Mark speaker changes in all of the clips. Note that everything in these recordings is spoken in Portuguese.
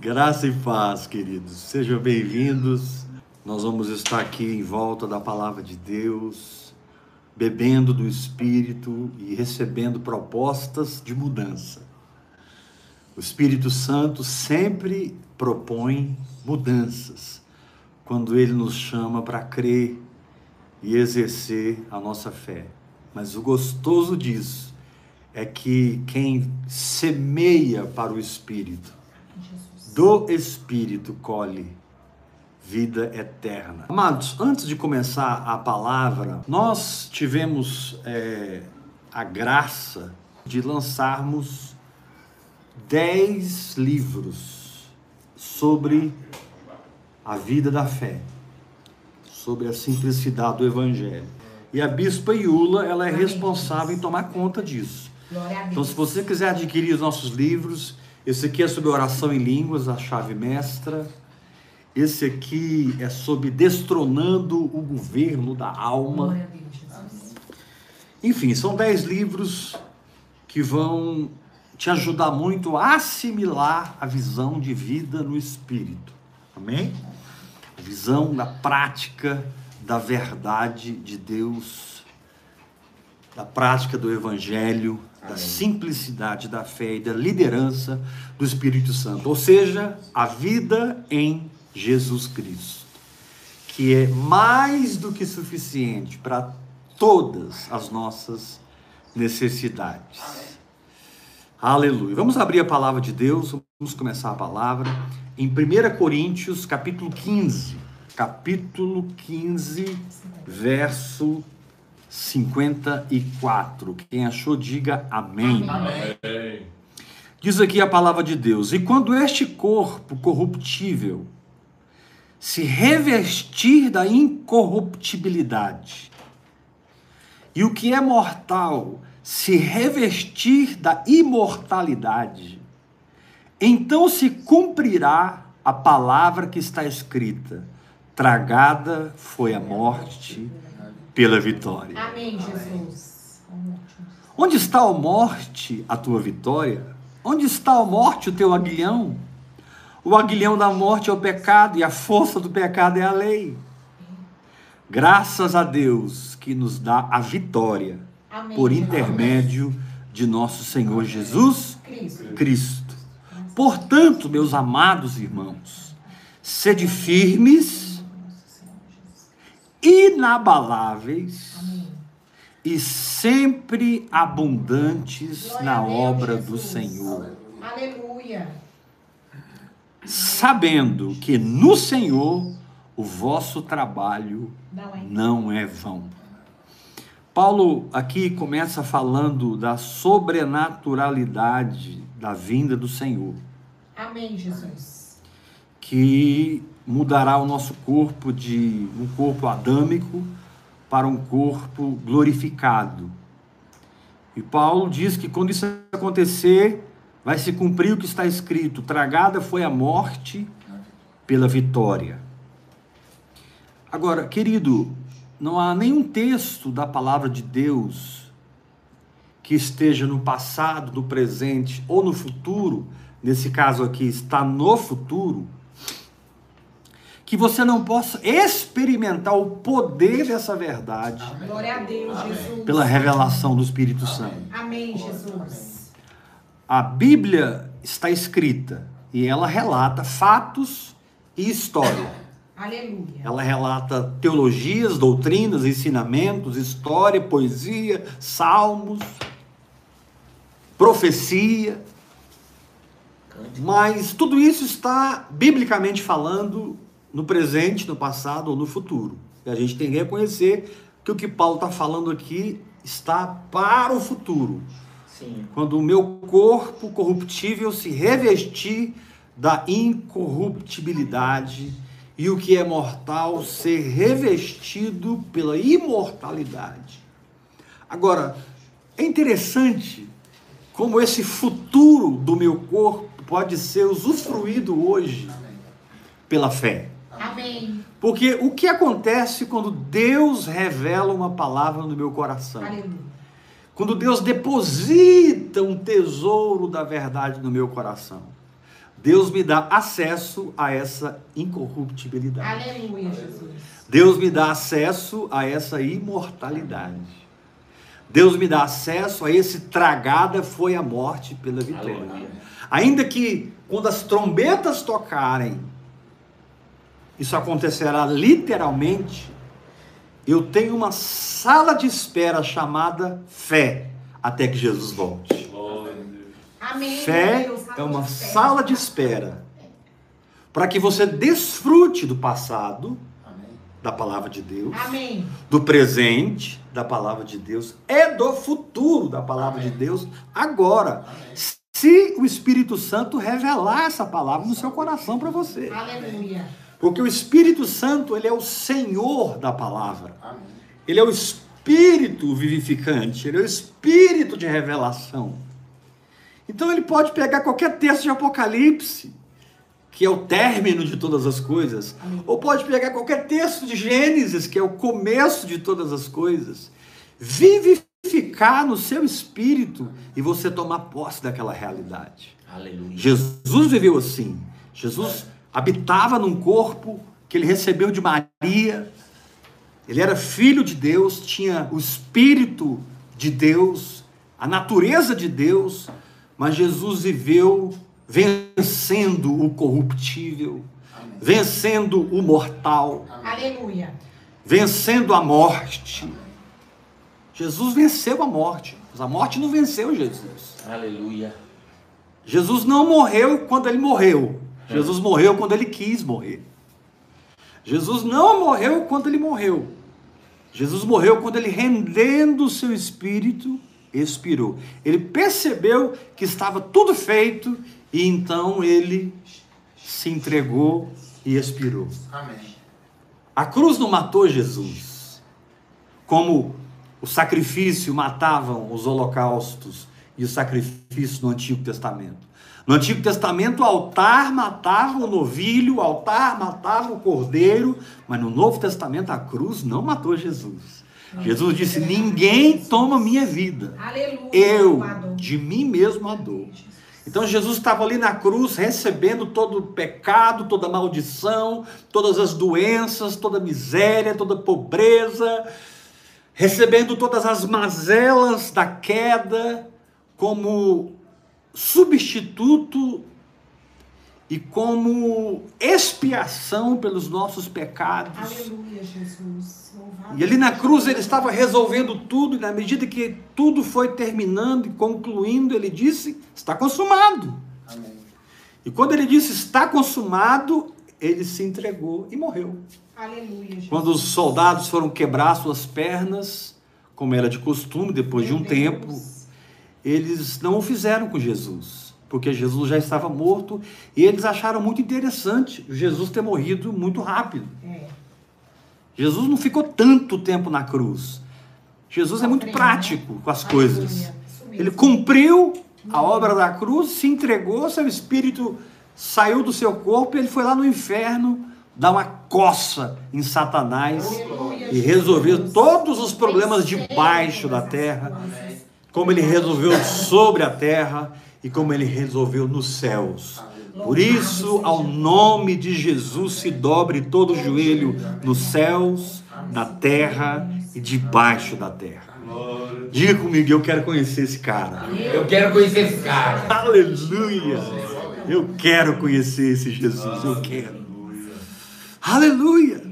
Speaker 1: Graça e paz, queridos. Sejam bem-vindos. Nós vamos estar aqui em volta da palavra de Deus, bebendo do Espírito e recebendo propostas de mudança. O Espírito Santo sempre propõe mudanças quando ele nos chama para crer e exercer a nossa fé. Mas o gostoso disso é que quem semeia para o Espírito, do Espírito colhe vida eterna. Amados, antes de começar a palavra, nós tivemos é, a graça de lançarmos dez livros sobre a vida da fé, sobre a simplicidade do Evangelho. E a Bispa Iula, ela é responsável em tomar conta disso. Então, se você quiser adquirir os nossos livros, esse aqui é sobre oração em línguas, a chave mestra. Esse aqui é sobre destronando o governo da alma. Enfim, são dez livros que vão te ajudar muito a assimilar a visão de vida no espírito. Amém? A visão da prática da verdade de Deus, da prática do evangelho, da simplicidade da fé e da liderança do Espírito Santo, ou seja, a vida em Jesus Cristo, que é mais do que suficiente para todas as nossas necessidades. Aleluia. Vamos abrir a palavra de Deus, vamos começar a palavra em 1 Coríntios, capítulo 15. Capítulo 15, verso 54. Quem achou, diga amém. amém. Diz aqui a palavra de Deus: E quando este corpo corruptível se revestir da incorruptibilidade, e o que é mortal se revestir da imortalidade, então se cumprirá a palavra que está escrita: tragada foi a morte pela vitória. Amém, Jesus. Onde está a morte, a tua vitória? Onde está a morte, o teu aguilhão? O aguilhão da morte é o pecado e a força do pecado é a lei. Graças a Deus que nos dá a vitória Amém. por intermédio de nosso Senhor Jesus Cristo. Cristo. Portanto, meus amados irmãos, sede firmes, inabaláveis e sempre abundantes Glória na obra do Senhor. Aleluia. Sabendo que no Senhor o vosso trabalho não é, não é vão. Paulo aqui começa falando da sobrenaturalidade da vinda do Senhor. Amém, Jesus. Que mudará o nosso corpo de um corpo adâmico para um corpo glorificado. E Paulo diz que quando isso acontecer, vai se cumprir o que está escrito: tragada foi a morte pela vitória. Agora, querido, não há nenhum texto da palavra de Deus que esteja no passado, no presente ou no futuro, nesse caso aqui está no futuro, que você não possa experimentar o poder dessa verdade. Glória a Deus, Jesus. Pela revelação do Espírito Santo. Amém, Jesus. A Bíblia está escrita e ela relata fatos e história. Aleluia. Ela relata teologias, doutrinas, ensinamentos, história, poesia, salmos, profecia. Mas tudo isso está, biblicamente falando, no presente, no passado ou no futuro. E a gente tem que reconhecer que o que Paulo está falando aqui está para o futuro. Sim. Quando o meu corpo corruptível se revestir da incorruptibilidade e o que é mortal ser revestido pela imortalidade. Agora, é interessante como esse futuro do meu corpo pode ser usufruído hoje pela fé. Amém. Porque o que acontece quando Deus revela uma palavra no meu coração? Aleluia. Quando Deus deposita um tesouro da verdade no meu coração. Deus me dá acesso a essa incorruptibilidade.
Speaker 2: Aleluia, Jesus.
Speaker 1: Deus me dá acesso a essa imortalidade. Deus me dá acesso a esse tragada foi a morte pela vitória.
Speaker 3: Aleluia.
Speaker 1: Ainda que quando as trombetas tocarem, isso acontecerá literalmente, eu tenho uma sala de espera chamada fé até que Jesus volte.
Speaker 2: Amém.
Speaker 1: Fé
Speaker 2: Deus.
Speaker 1: é uma sala de espera para que você desfrute do passado,
Speaker 3: Amém.
Speaker 1: da palavra de Deus,
Speaker 2: Amém.
Speaker 1: do presente, da palavra de Deus, e do futuro, da palavra de Deus, agora. Se o Espírito Santo revelar essa palavra no seu coração para você.
Speaker 2: Aleluia.
Speaker 1: Porque o Espírito Santo, ele é o Senhor da palavra.
Speaker 3: Amém.
Speaker 1: Ele é o espírito vivificante, ele é o espírito de revelação. Então ele pode pegar qualquer texto de Apocalipse, que é o término de todas as coisas, ou pode pegar qualquer texto de Gênesis, que é o começo de todas as coisas, vivificar no seu espírito e você tomar posse daquela realidade.
Speaker 3: Aleluia.
Speaker 1: Jesus viveu assim. Jesus habitava num corpo que ele recebeu de Maria. Ele era filho de Deus, tinha o espírito de Deus, a natureza de Deus, mas Jesus viveu vencendo o corruptível, vencendo o mortal,
Speaker 2: Aleluia.
Speaker 1: vencendo a morte. Jesus venceu a morte, mas a morte não venceu Jesus.
Speaker 3: Aleluia.
Speaker 1: Jesus não morreu quando ele morreu. Jesus morreu quando ele quis morrer. Jesus não morreu quando ele morreu. Jesus morreu quando ele, rendendo o seu espírito, expirou. Ele percebeu que estava tudo feito e então ele se entregou e expirou.
Speaker 3: Amém.
Speaker 1: A cruz não matou Jesus, como o sacrifício matavam os holocaustos e os sacrifícios no Antigo Testamento. No Antigo Testamento, o altar matava o novilho, o altar matava o cordeiro, mas no Novo Testamento, a cruz não matou Jesus. Jesus disse: Ninguém toma minha vida,
Speaker 2: Aleluia.
Speaker 1: eu de mim mesmo a dou. Então Jesus estava ali na cruz recebendo todo o pecado, toda a maldição, todas as doenças, toda a miséria, toda a pobreza, recebendo todas as mazelas da queda como substituto e como expiação pelos nossos pecados.
Speaker 2: Aleluia, Jesus.
Speaker 1: E ali na cruz
Speaker 2: Deus.
Speaker 1: ele estava resolvendo tudo, e na medida que tudo foi terminando e concluindo, ele disse: Está consumado.
Speaker 3: Amém.
Speaker 1: E quando ele disse está consumado, ele se entregou e morreu.
Speaker 2: Aleluia, Jesus.
Speaker 1: Quando os soldados foram quebrar suas pernas, como era de costume, depois de um
Speaker 2: Meu
Speaker 1: tempo,
Speaker 2: Deus.
Speaker 1: Eles não o fizeram com Jesus, porque Jesus já estava morto e eles acharam muito interessante Jesus ter morrido muito rápido.
Speaker 2: É.
Speaker 1: Jesus não ficou tanto tempo na cruz. Jesus é muito
Speaker 2: Sofrendo,
Speaker 1: prático com as
Speaker 2: né?
Speaker 1: Coisas. Ele cumpriu a obra da cruz, se entregou, seu espírito saiu do seu corpo e ele foi lá no inferno dar uma coça em Satanás e resolver todos os problemas
Speaker 2: Venceu
Speaker 1: debaixo da terra. Como ele resolveu sobre a terra e como ele resolveu nos céus. Por isso, ao nome de Jesus se dobre todo o joelho nos céus, na terra e debaixo da terra. Diga comigo, eu quero conhecer esse cara.
Speaker 3: Eu quero conhecer esse cara.
Speaker 1: Aleluia! Eu quero conhecer esse Jesus, eu quero. Aleluia!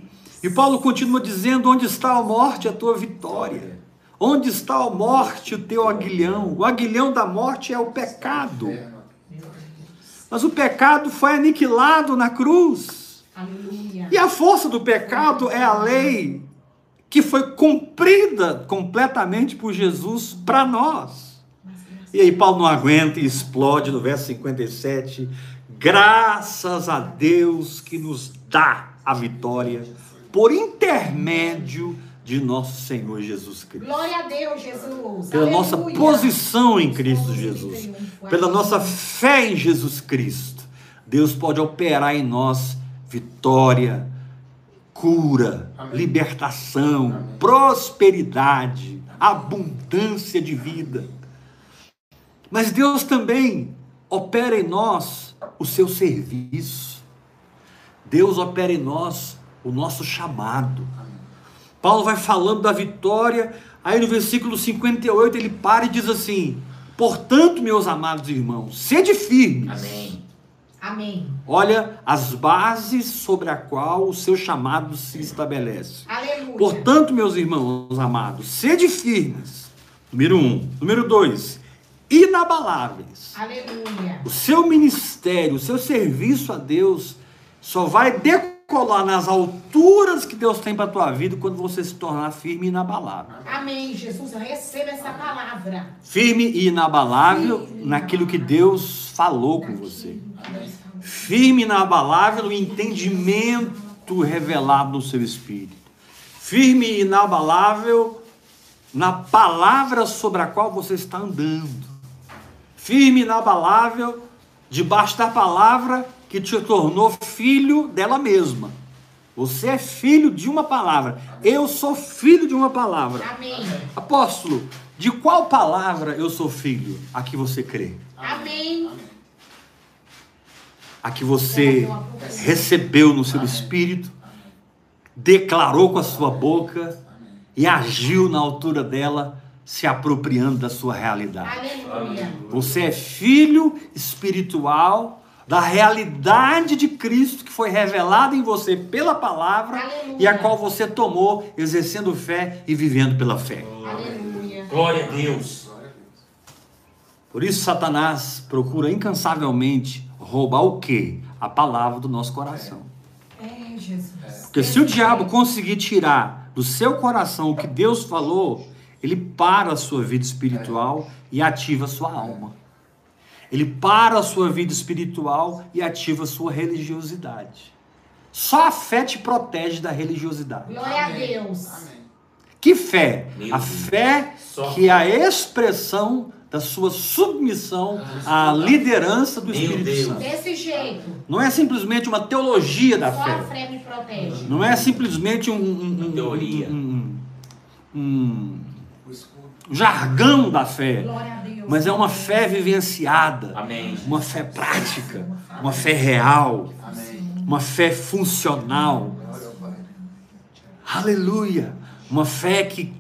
Speaker 1: E Paulo continua dizendo: onde está a morte, a tua vitória? Onde está a morte, o teu aguilhão? O aguilhão da morte é o pecado. Mas o pecado foi aniquilado na cruz.
Speaker 2: Aleluia.
Speaker 1: E a força do pecado é a lei que foi cumprida completamente por Jesus para nós. E aí Paulo não aguenta e explode no verso 57. Graças a Deus que nos dá a vitória por intermédio de nosso Senhor Jesus Cristo.
Speaker 2: Glória a Deus, Jesus.
Speaker 1: Pela nossa
Speaker 2: Aleluia.
Speaker 1: posição em Cristo Jesus, pela nossa fé em Jesus Cristo, Deus pode operar em nós vitória, cura,
Speaker 3: Amém.
Speaker 1: libertação,
Speaker 3: Amém.
Speaker 1: prosperidade, abundância de vida. Mas Deus também opera em nós o seu serviço. Deus opera em nós o nosso chamado. Paulo vai falando da vitória, aí no versículo 58 ele para e diz assim: Portanto, meus amados irmãos, sede firmes.
Speaker 3: Amém.
Speaker 2: Amém.
Speaker 1: Olha as bases sobre a qual o seu chamado se estabelece.
Speaker 2: Aleluia.
Speaker 1: Portanto, meus irmãos amados, sede firmes. Número um. Número dois, inabaláveis.
Speaker 2: Aleluia.
Speaker 1: O seu ministério, o seu serviço a Deus só vai decolar nas alturas que Deus tem para a tua vida quando você se tornar firme e inabalável.
Speaker 2: Amém, Jesus. Eu recebo essa palavra.
Speaker 1: Firme e inabalável
Speaker 2: Firme
Speaker 1: naquilo que. Deus falou com você. Firme e inabalável no entendimento revelado no seu espírito. Firme e inabalável na palavra sobre a qual você está andando. Firme e inabalável debaixo da palavra que te tornou filho dela mesma. Você é filho de uma palavra. Eu sou filho de uma palavra.
Speaker 2: Amém.
Speaker 1: Apóstolo, de qual palavra eu sou filho? A que você crê.
Speaker 2: Amém.
Speaker 1: A que você recebeu no seu espírito, declarou com a sua boca e agiu na altura dela, se apropriando da sua realidade.
Speaker 2: Aleluia.
Speaker 1: Você é filho espiritual da realidade de Cristo que foi revelada em você pela palavra
Speaker 2: Aleluia.
Speaker 1: e a qual você tomou, exercendo fé e vivendo pela fé.
Speaker 2: Aleluia.
Speaker 3: Glória a Deus.
Speaker 1: Por isso Satanás procura incansavelmente roubar o quê? A palavra do nosso coração.
Speaker 2: É, Jesus.
Speaker 1: Porque se o diabo conseguir tirar do seu coração o que Deus falou, ele para a sua vida espiritual e ativa a sua alma. Ele para a sua vida espiritual e ativa a sua religiosidade. Só a fé te protege da religiosidade.
Speaker 2: Glória a Deus.
Speaker 1: Que fé?
Speaker 3: Meu
Speaker 1: A
Speaker 3: Deus.
Speaker 1: fé
Speaker 3: Só
Speaker 1: que é a expressão da sua submissão à liderança do
Speaker 3: Meu
Speaker 1: Espírito
Speaker 3: Deus.
Speaker 1: Santo.
Speaker 2: Desse jeito.
Speaker 1: Não é simplesmente uma teologia da
Speaker 2: Só a
Speaker 1: fé.
Speaker 2: fé me protege.
Speaker 1: Não é simplesmente um, um- um-
Speaker 3: Teoria.
Speaker 1: um- um- um jargão da fé,
Speaker 2: Glória a Deus.
Speaker 1: Mas é uma fé vivenciada,
Speaker 3: Amém.
Speaker 1: uma fé prática, uma fé real, uma fé funcional. Aleluia! Uma fé que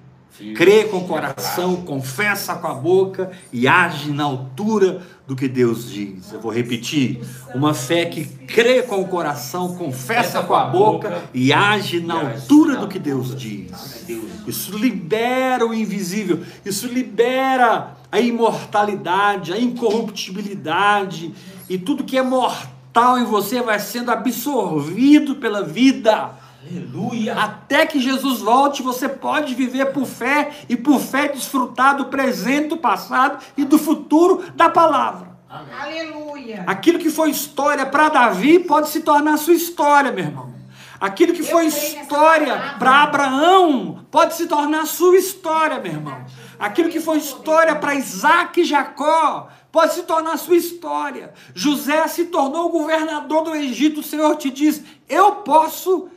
Speaker 1: crê com o coração, confessa com a boca e age na altura do que Deus diz. Eu vou repetir. Uma fé que crê com o coração, confessa com a boca e age na altura do que Deus diz. Isso libera o invisível, isso libera a imortalidade, a incorruptibilidade e tudo que é mortal em você vai sendo absorvido pela vida.
Speaker 3: Aleluia.
Speaker 1: Até que Jesus volte, você pode viver por fé e por fé desfrutar do presente, do passado e do futuro da palavra.
Speaker 2: Aleluia.
Speaker 1: Aquilo que foi história para Davi pode se tornar sua história, meu irmão. Aquilo que
Speaker 2: Eu
Speaker 1: foi história para Abraão pode se tornar sua história, meu irmão. Aquilo que foi história para Isaac e Jacó pode se tornar sua história. José se tornou governador do Egito. O Senhor te diz: Eu posso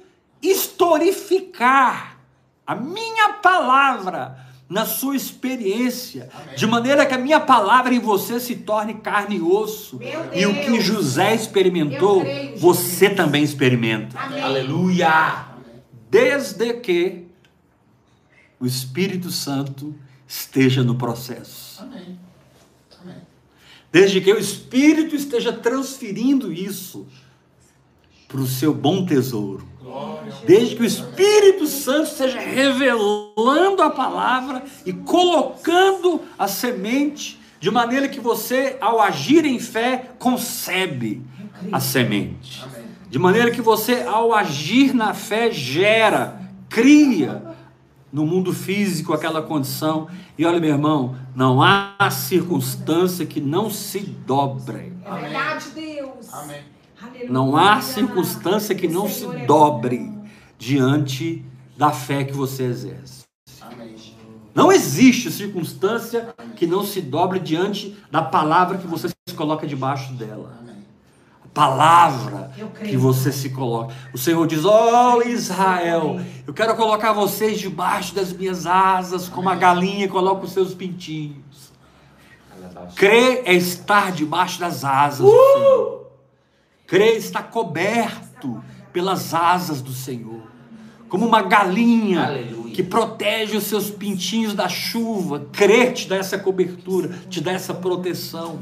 Speaker 1: historificar a minha palavra na sua experiência, de maneira que a minha palavra em você se torne carne e osso. E o que. José experimentou,
Speaker 2: creio,
Speaker 1: você também experimenta.
Speaker 2: Amém.
Speaker 3: Aleluia.
Speaker 1: Desde que o Espírito Santo esteja no processo.
Speaker 4: Amém. Amém.
Speaker 1: Desde que o Espírito esteja transferindo isso para o seu bom tesouro. Desde que o Espírito Santo esteja revelando a palavra e colocando a semente, de maneira que você, ao agir em fé, concebe a semente. De maneira que você, ao agir na fé, gera, cria no mundo físico aquela condição. E olha, meu irmão, não há circunstância que não se dobre.
Speaker 2: É verdade, Deus.
Speaker 4: Amém.
Speaker 1: Não há circunstância que não se
Speaker 2: é
Speaker 1: dobre diante da fé que você exerce. Não existe circunstância que não se dobre diante da palavra que você se coloca debaixo dela. A palavra que você se coloca. O Senhor diz: Ó Israel, eu quero colocar vocês debaixo das minhas asas, como a galinha coloca os seus pintinhos. Crer é estar debaixo das asas do Senhor. Crer estar coberto pelas asas do Senhor. Como uma galinha
Speaker 3: Aleluia.
Speaker 1: que protege os seus pintinhos da chuva. Crer te dá essa cobertura, te dá essa proteção.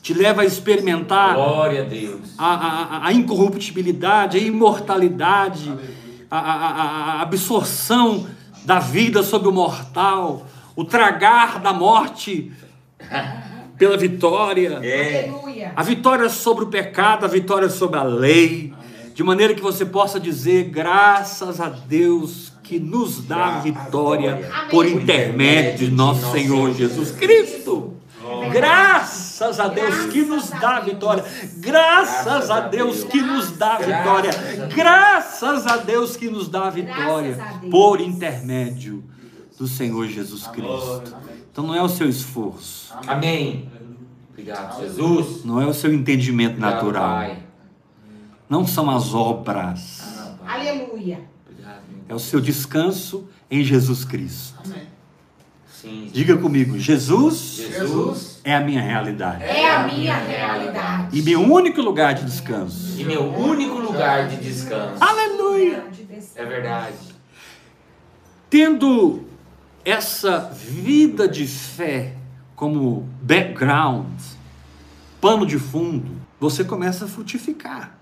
Speaker 1: Te leva a experimentar
Speaker 3: Glória a Deus.
Speaker 1: a, a- a incorruptibilidade, a imortalidade, a- a- a absorção da vida sobre o mortal, o tragar da morte pela vitória,
Speaker 3: É.
Speaker 1: A vitória sobre o pecado, a vitória sobre a lei, de maneira que você possa dizer graças a Deus que nos dá a vitória por intermédio de nosso Senhor Jesus Cristo. Graças a Deus que nos dá a vitória. Graças a Deus que nos dá a vitória. Graças a Deus que nos dá a vitória por intermédio do Senhor Jesus Cristo. Então não é o seu esforço,
Speaker 3: Amém. Obrigado, Jesus.
Speaker 1: não é o seu entendimento
Speaker 3: Obrigado,
Speaker 1: natural,
Speaker 3: Pai.
Speaker 1: não são as obras,
Speaker 3: Ah.
Speaker 2: Aleluia.
Speaker 1: É o seu descanso em Jesus Cristo.
Speaker 3: Sim.
Speaker 1: Diga comigo, Jesus
Speaker 3: Jesus
Speaker 1: é a minha realidade
Speaker 2: É a minha realidade.
Speaker 1: e meu único lugar de descanso.
Speaker 3: e meu único lugar de descanso.
Speaker 1: Aleluia!
Speaker 3: É verdade.
Speaker 1: Tendo essa vida de fé como background, pano de fundo, você começa a frutificar.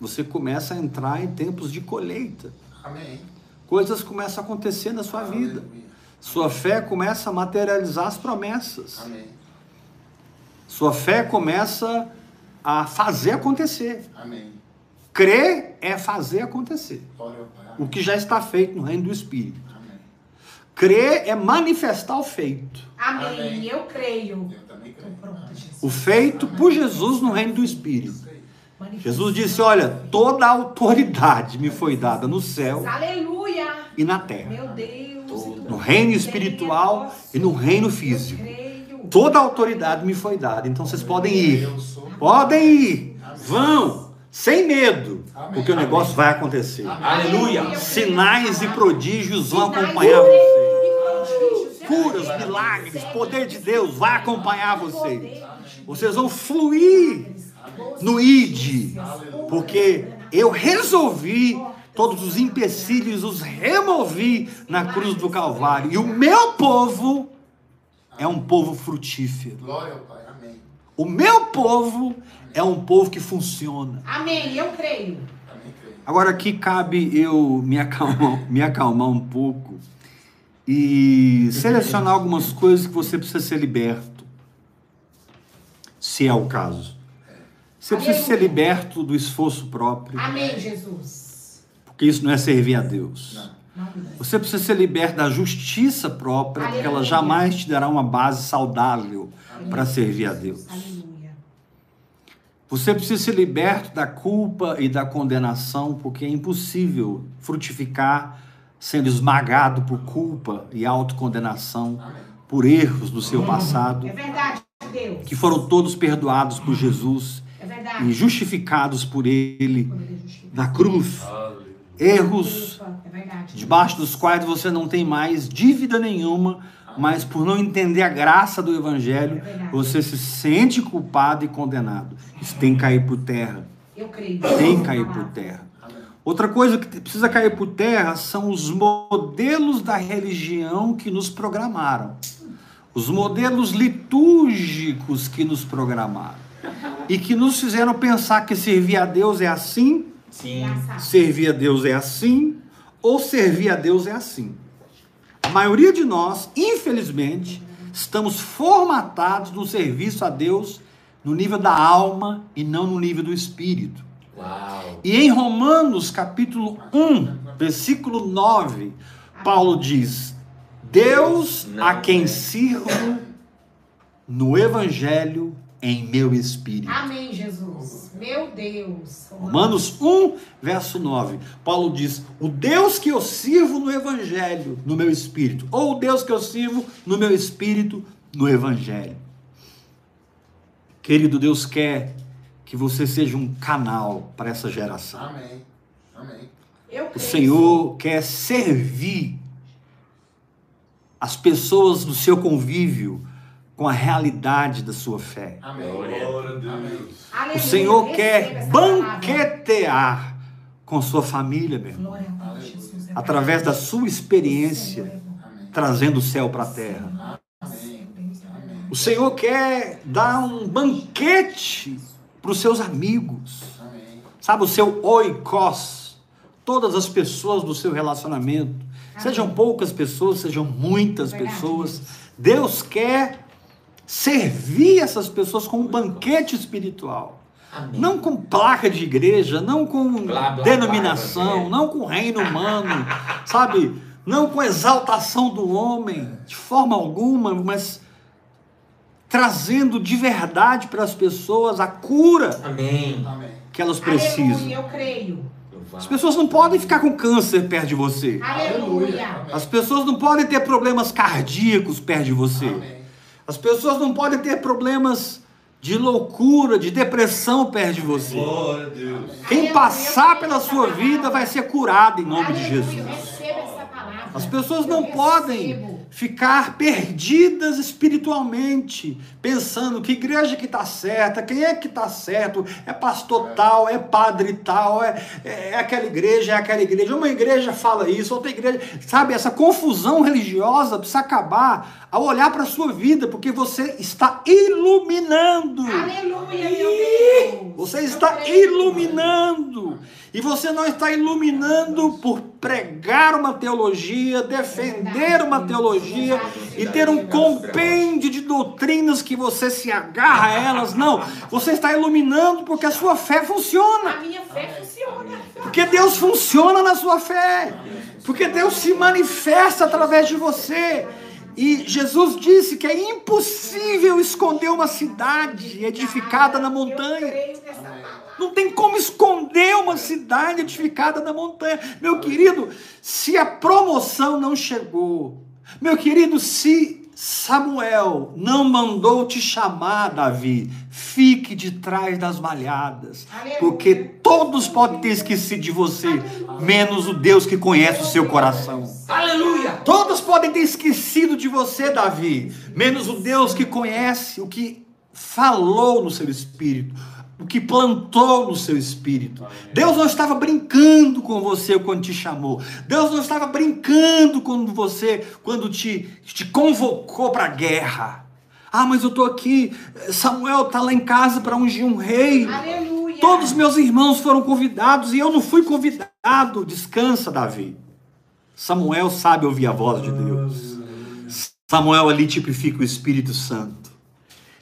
Speaker 1: Você começa a entrar em tempos de colheita.
Speaker 4: Amém.
Speaker 1: Coisas começam a acontecer na sua vida.
Speaker 4: Aleluia.
Speaker 1: Sua fé começa a materializar as promessas.
Speaker 4: Amém.
Speaker 1: Sua fé começa a fazer acontecer.
Speaker 4: Amém.
Speaker 1: Crer é fazer acontecer. O que já está feito no reino do Espírito.
Speaker 4: Amém.
Speaker 1: Crer é manifestar o feito.
Speaker 2: Amém.
Speaker 4: Amém.
Speaker 2: Eu creio.
Speaker 4: Eu também creio.
Speaker 2: Pronto, Jesus.
Speaker 1: O feito por Jesus no reino do Espírito. Jesus disse: Olha, toda a autoridade me foi dada no céu
Speaker 2: Aleluia.
Speaker 1: e na terra,
Speaker 2: Meu Deus.
Speaker 1: no reino espiritual e no reino físico. Toda a autoridade me foi dada. Então vocês podem ir. Podem ir. Vão. Sem medo.
Speaker 4: Amém.
Speaker 1: Porque o negócio vai acontecer.
Speaker 3: Aleluia.
Speaker 1: Sinais e prodígios vão
Speaker 2: Sinais
Speaker 1: acompanhar vocês. Curas, milagres, poder de Deus vai acompanhar vocês. Vocês vão fluir no ID, porque eu resolvi todos os empecilhos, os removi na cruz do Calvário. E o meu povo é um povo frutífero.
Speaker 4: Glória ao Pai. Amém.
Speaker 1: O meu povo é um povo que funciona.
Speaker 2: Amém. Eu creio.
Speaker 1: Agora aqui cabe eu me acalmar, me acalmar um pouco e selecionar algumas coisas que você precisa ser liberto, se é o caso. Você precisa ser liberto do esforço próprio,
Speaker 2: Amém, Jesus.
Speaker 1: porque isso não é servir a Deus.
Speaker 4: Não.
Speaker 2: Não.
Speaker 1: Você precisa ser liberto da justiça própria, porque ela jamais te dará uma base saudável para servir a Deus.
Speaker 2: Aleluia.
Speaker 1: Você precisa ser liberto da culpa e da condenação, porque é impossível frutificar sendo esmagado por culpa e autocondenação, por erros do seu passado,
Speaker 2: É verdade, Deus.
Speaker 1: que foram todos perdoados por Jesus
Speaker 2: É
Speaker 1: e justificados por Ele na cruz. Erros.
Speaker 2: É
Speaker 1: debaixo dos quais você não tem mais dívida nenhuma, mas por não entender a graça do Evangelho, você se sente culpado e condenado. Isso tem que cair por terra.
Speaker 2: Eu creio.
Speaker 1: Tem que cair por terra. Outra coisa que precisa cair por terra são os modelos da religião que nos programaram. Os modelos litúrgicos que nos programaram. E que nos fizeram pensar que servir a Deus é assim,
Speaker 3: Sim.
Speaker 2: Engraçado.
Speaker 1: servir a Deus é assim, ou servir a Deus é assim. A maioria de nós, infelizmente, estamos formatados no serviço a Deus no nível da alma e não no nível do espírito.
Speaker 3: Uau.
Speaker 1: E em Romanos, capítulo 1, versículo 9, Paulo diz: Deus a quem sirvo no evangelho em meu espírito.
Speaker 2: Amém, Jesus. Meu Deus.
Speaker 1: Romanos 1, verso 9. Paulo diz: O Deus que eu sirvo no Evangelho, no meu espírito. Ou o Deus que eu sirvo no meu espírito, no Evangelho. Querido, Deus quer que você seja um canal para essa geração.
Speaker 4: Amém. Amém.
Speaker 2: Eu
Speaker 1: O. Senhor quer servir as pessoas do seu convívio com a realidade da sua fé.
Speaker 4: Amém.
Speaker 3: Glória.
Speaker 4: Amém.
Speaker 1: O Senhor quer banquetear com sua família, meu irmão,
Speaker 2: Glória a Deus, Jesus. é
Speaker 1: através da sua experiência, trazendo o céu para a terra. O Senhor quer dar um banquete para os seus amigos,
Speaker 4: Amém.
Speaker 1: sabe, o seu oikos, todas as pessoas do seu relacionamento, sejam poucas pessoas, sejam muitas pessoas, Deus quer servir essas pessoas com um banquete espiritual.
Speaker 3: Amém.
Speaker 1: Não com placa de igreja, não com
Speaker 3: Blá, blá,
Speaker 1: denominação,
Speaker 3: blá.
Speaker 1: não com reino humano, sabe? Não com exaltação do homem, de forma alguma, mas trazendo de verdade para as pessoas a cura
Speaker 3: Amém.
Speaker 1: Que elas precisam.
Speaker 2: Aleluia, eu creio.
Speaker 1: As pessoas não podem ficar com câncer perto de você.
Speaker 2: Aleluia.
Speaker 1: As pessoas não podem ter problemas cardíacos perto de você.
Speaker 4: Amém.
Speaker 1: As pessoas não podem ter problemas de loucura, de depressão perto de você.
Speaker 5: Glória a Deus.
Speaker 1: Quem
Speaker 2: Aleluia,
Speaker 1: passar pela sua vida vai ser curado em nome de
Speaker 2: Aleluia,
Speaker 1: Jesus.
Speaker 2: Essa palavra.
Speaker 1: As pessoas não podem. Ficar perdidas espiritualmente, pensando que igreja que está certa, quem é que está certo, é pastor tal, é padre tal, é, é aquela igreja, é aquela igreja. Uma igreja fala isso, outra igreja. Sabe, essa confusão religiosa precisa acabar ao olhar para a sua vida, porque você está iluminando.
Speaker 2: Aleluia, meu Deus.
Speaker 1: Você está iluminando. E você não está iluminando por pregar uma teologia, defender uma teologia e ter um compêndio de doutrinas que você se agarra a elas. Não. Você está iluminando porque a sua fé funciona.
Speaker 2: A minha fé funciona.
Speaker 1: Porque Deus funciona na sua fé. Porque Deus se manifesta através de você. E Jesus disse que é impossível esconder uma cidade edificada na montanha. Não tem como esconder uma cidade edificada na montanha. Meu querido, se a promoção não chegou, meu querido, se Samuel não mandou te chamar, Davi, fique de trás das malhadas, porque todos podem ter esquecido de você, menos o Deus que conhece o seu coração.
Speaker 3: Aleluia.
Speaker 1: Todos podem ter esquecido de você, Davi, menos o Deus que conhece o que falou no seu espírito, o que plantou no seu espírito. Deus não estava brincando com você quando te chamou. Deus não estava brincando com você quando te, te convocou para a guerra. Ah, mas eu estou aqui. Samuel está lá em casa para ungir um rei.
Speaker 2: Aleluia.
Speaker 1: Todos os meus irmãos foram convidados e eu não fui convidado. Descansa, Davi. Samuel sabe ouvir a voz de Deus. Samuel ali tipifica o Espírito Santo,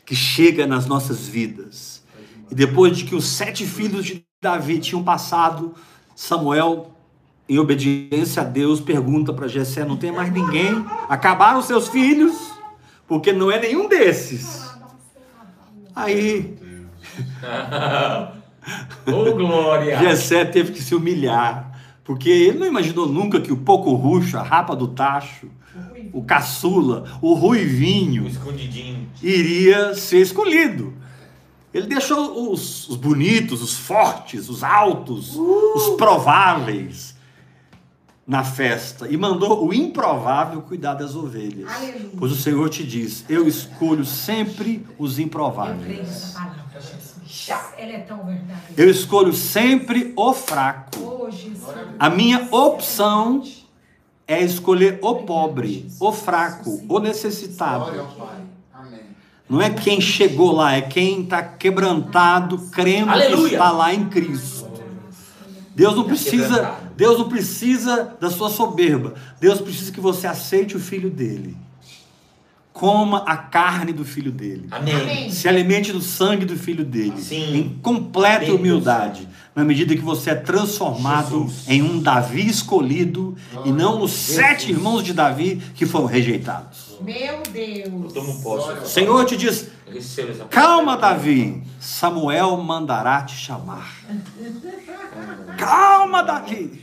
Speaker 1: que chega nas nossas vidas. E depois de que os sete filhos de Davi tinham passado, Samuel, em obediência a Deus, pergunta para Jessé: não tem mais ninguém? Acabaram os seus filhos? Porque não é nenhum desses. Aí
Speaker 3: Ô, glória.
Speaker 1: Jessé teve que se humilhar, porque ele não imaginou nunca que o pouco ruxo, a rapa do tacho, o caçula, o
Speaker 3: O
Speaker 1: ruivinho
Speaker 3: escondidinho.
Speaker 1: iria ser escolhido. Ele deixou os, os bonitos, os fortes, os altos, os prováveis na festa e mandou o improvável cuidar das ovelhas.
Speaker 2: Aleluia.
Speaker 1: Pois o Senhor te diz: Eu escolho sempre os
Speaker 2: Eu creio
Speaker 1: improváveis.
Speaker 2: Ela é tão verdade.
Speaker 1: Eu escolho sempre o fraco.
Speaker 2: Oh, Jesus.
Speaker 1: A minha opção é escolher o pobre, o fraco, o necessitado. Não é quem chegou lá, é quem está quebrantado, crendo que
Speaker 3: Aleluia.
Speaker 1: está lá em Cristo. Deus não
Speaker 3: Tá
Speaker 1: precisa. Deus não precisa da sua soberba. Deus precisa que você aceite o filho dele. Coma a carne do filho dele.
Speaker 3: Amém.
Speaker 2: Amém.
Speaker 1: Se alimente do sangue do filho dele.
Speaker 3: Sim.
Speaker 1: Em completa
Speaker 3: Deus.
Speaker 1: humildade. Na medida que você é transformado
Speaker 3: Jesus.
Speaker 1: em um Davi escolhido e não nos sete irmãos de Davi que foram rejeitados.
Speaker 2: Meu
Speaker 3: Eu
Speaker 2: Deus.
Speaker 3: tomo posse.
Speaker 1: O Senhor te diz:
Speaker 3: Eu
Speaker 1: Calma, Davi. Samuel mandará te chamar. Calma, Davi.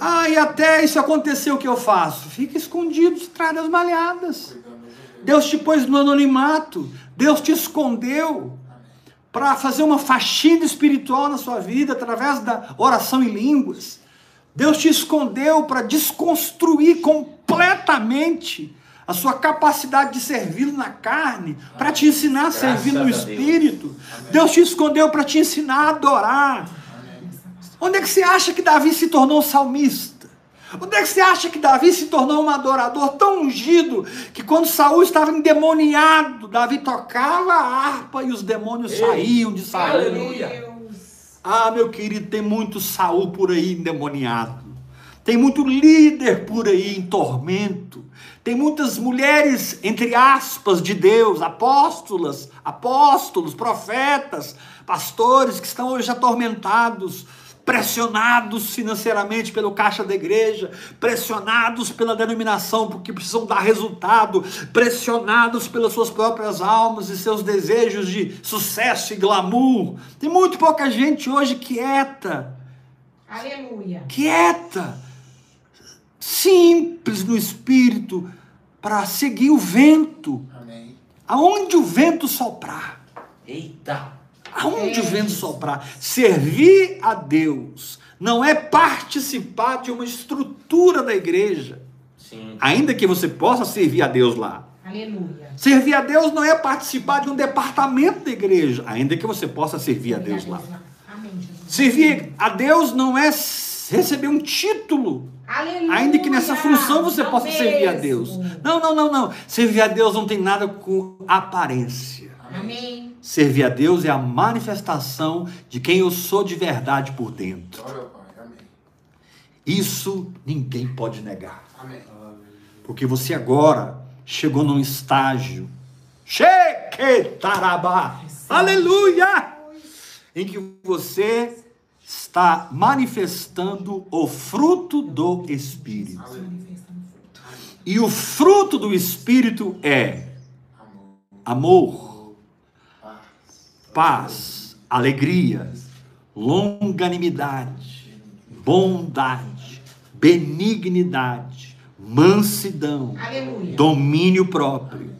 Speaker 1: Ah, e até isso aconteceu, o que eu faço? Fica escondido atrás das malhadas. Deus te pôs no anonimato. Deus te escondeu para fazer uma faxina espiritual na sua vida através da oração em línguas. Deus te escondeu para desconstruir completamente a sua capacidade de servi-lo na carne, para te ensinar a servir no
Speaker 3: a Deus.
Speaker 1: espírito. Deus te escondeu para te ensinar a adorar. Onde é que você acha que Davi se tornou um salmista? Onde é que você acha que Davi se tornou um adorador tão ungido que quando Saul estava endemoniado, Davi tocava a harpa e os demônios
Speaker 3: Ei,
Speaker 1: saíam de Saul?
Speaker 3: aleluia.
Speaker 2: Deus.
Speaker 1: Ah, meu querido, tem muito Saul por aí endemoniado. Tem muito líder por aí em tormento. Tem muitas mulheres, entre aspas, de Deus, apóstolas, apóstolos, profetas, pastores que estão hoje atormentados, pressionados financeiramente pelo caixa da igreja, pressionados pela denominação porque precisam dar resultado, pressionados pelas suas próprias almas e seus desejos de sucesso e glamour. Tem muito pouca gente hoje quieta,
Speaker 2: Aleluia.
Speaker 1: quieta, simples no espírito, para seguir o vento,
Speaker 4: Amém.
Speaker 1: aonde o vento soprar.
Speaker 3: Eita.
Speaker 1: Aonde
Speaker 2: É
Speaker 1: vento soprar? Servir a Deus não é participar de uma estrutura da igreja,
Speaker 3: Sim.
Speaker 1: ainda que você possa servir a Deus lá.
Speaker 2: Aleluia.
Speaker 1: Servir a Deus não é participar de um departamento da igreja, ainda que você possa servir a Deus lá.
Speaker 2: Amém.
Speaker 1: Servir a Deus não é receber um título,
Speaker 2: Aleluia.
Speaker 1: ainda que nessa função você
Speaker 2: Não
Speaker 1: possa servir a
Speaker 2: mesmo.
Speaker 1: Deus. Não, não, não, não. Servir a Deus não tem nada com aparência.
Speaker 2: Amém.
Speaker 1: Servir a Deus é a manifestação de quem eu sou de verdade por dentro.
Speaker 4: Glória ao Pai. Amém.
Speaker 1: Isso ninguém pode negar.
Speaker 4: Amém.
Speaker 1: Porque você agora chegou num estágio. Sheketarabá. Aleluia! Em que você está manifestando o fruto do Espírito. E o fruto do Espírito é
Speaker 4: Amor. Paz,
Speaker 1: alegria, longanimidade, bondade, benignidade, mansidão,
Speaker 2: Aleluia.
Speaker 1: domínio próprio.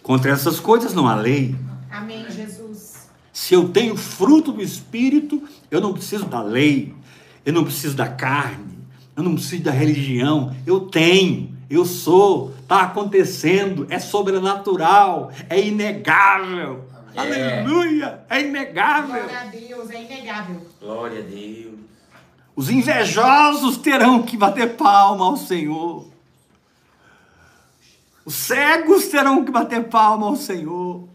Speaker 1: Contra essas coisas não há lei.
Speaker 2: Amém, Jesus.
Speaker 1: Se eu tenho fruto do Espírito, eu não preciso da lei, eu não preciso da carne, eu não preciso da religião. Eu tenho, eu sou, está acontecendo, é sobrenatural, é inegável.
Speaker 3: É.
Speaker 1: Aleluia! É inegável.
Speaker 2: Glória a Deus, é inegável.
Speaker 3: Glória a Deus.
Speaker 1: Os invejosos terão que bater palma ao Senhor. Os cegos terão que bater palma ao Senhor.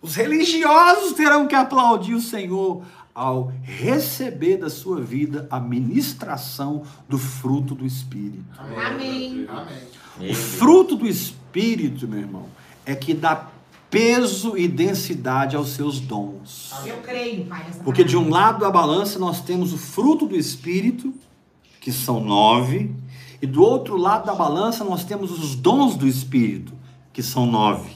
Speaker 1: Os religiosos terão que aplaudir o Senhor ao receber da sua vida a ministração do fruto do Espírito.
Speaker 2: Amém.
Speaker 4: Amém.
Speaker 1: O fruto do Espírito, meu irmão, é que dá peso e densidade aos seus dons.
Speaker 2: Eu creio, Pai.
Speaker 1: Porque de um lado da balança nós temos o fruto do Espírito, que são nove, e do outro lado da balança nós temos os dons do Espírito, que são nove.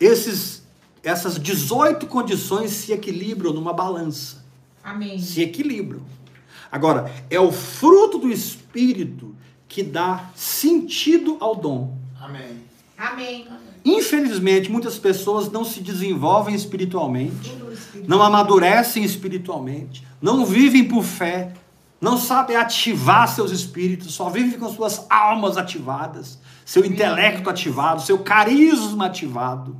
Speaker 1: Esses, essas 18 condições se equilibram numa balança,
Speaker 2: Amém.
Speaker 1: se equilibram. Agora, é o fruto do Espírito que dá sentido ao dom.
Speaker 4: Amém.
Speaker 2: Amém.
Speaker 1: Infelizmente, muitas pessoas não se desenvolvem espiritualmente não amadurecem espiritualmente, não vivem por fé, não sabem ativar seus espíritos, só vivem com suas almas ativadas, seu intelecto ativado, seu carisma ativado,